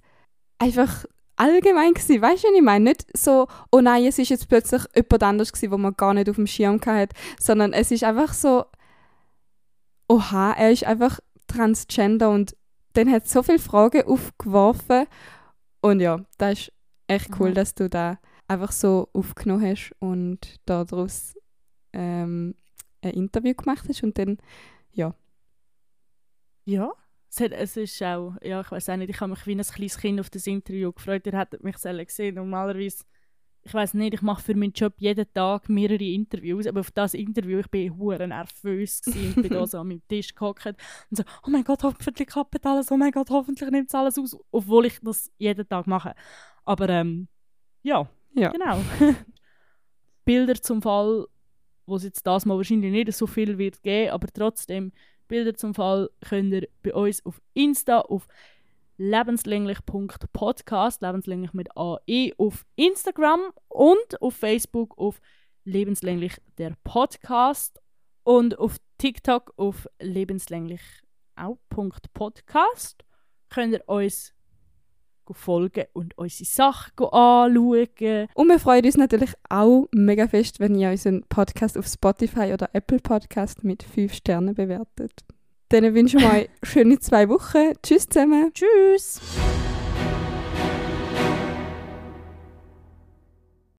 C: einfach allgemein gsi. Weißt du, was ich meine? Nicht so, oh nein, es ist jetzt plötzlich jemand anders gsi, wo man gar nicht auf dem Schirm hatte, sondern es ist einfach so, oha, er ist einfach transgender und dann hat so viele Fragen aufgeworfen und ja, das ist echt cool,
B: Mhm.
C: dass du da einfach so aufgenommen hast und daraus ähm, ein Interview gemacht hast und dann
B: Ja. Es, hat, es ist auch, ja, ich weiß auch nicht, ich habe mich wie ein kleines Kind auf das Interview gefreut. Ihr hättet mich selber gesehen. Normalerweise, ich weiß nicht, ich mache für meinen Job jeden Tag mehrere Interviews, aber auf das Interview, ich bin hure nervös gewesen und bin da so an meinem Tisch gehockt und so, oh mein Gott, hoffentlich klappt alles, oh mein Gott, hoffentlich nimmt es alles aus, obwohl ich das jeden Tag mache. Aber ähm, ja,
C: Ja.
B: genau. Bilder zum Fall, wo es jetzt das mal wahrscheinlich nicht so viel wird geben, aber trotzdem Bilder zum Fall könnt ihr bei uns auf Insta auf lebenslänglich.podcast, lebenslänglich mit AE, auf Instagram und auf Facebook auf lebenslänglich der Podcast und auf TikTok auf lebenslänglich auch Punkt Podcast könnt ihr uns folgen und unsere Sachen anschauen.
C: Und wir freuen uns natürlich auch mega fest, wenn ihr unseren Podcast auf Spotify oder Apple Podcast mit 5 Sternen bewertet. Dann wünschen wir euch schöne zwei Wochen. Tschüss zusammen.
B: Tschüss!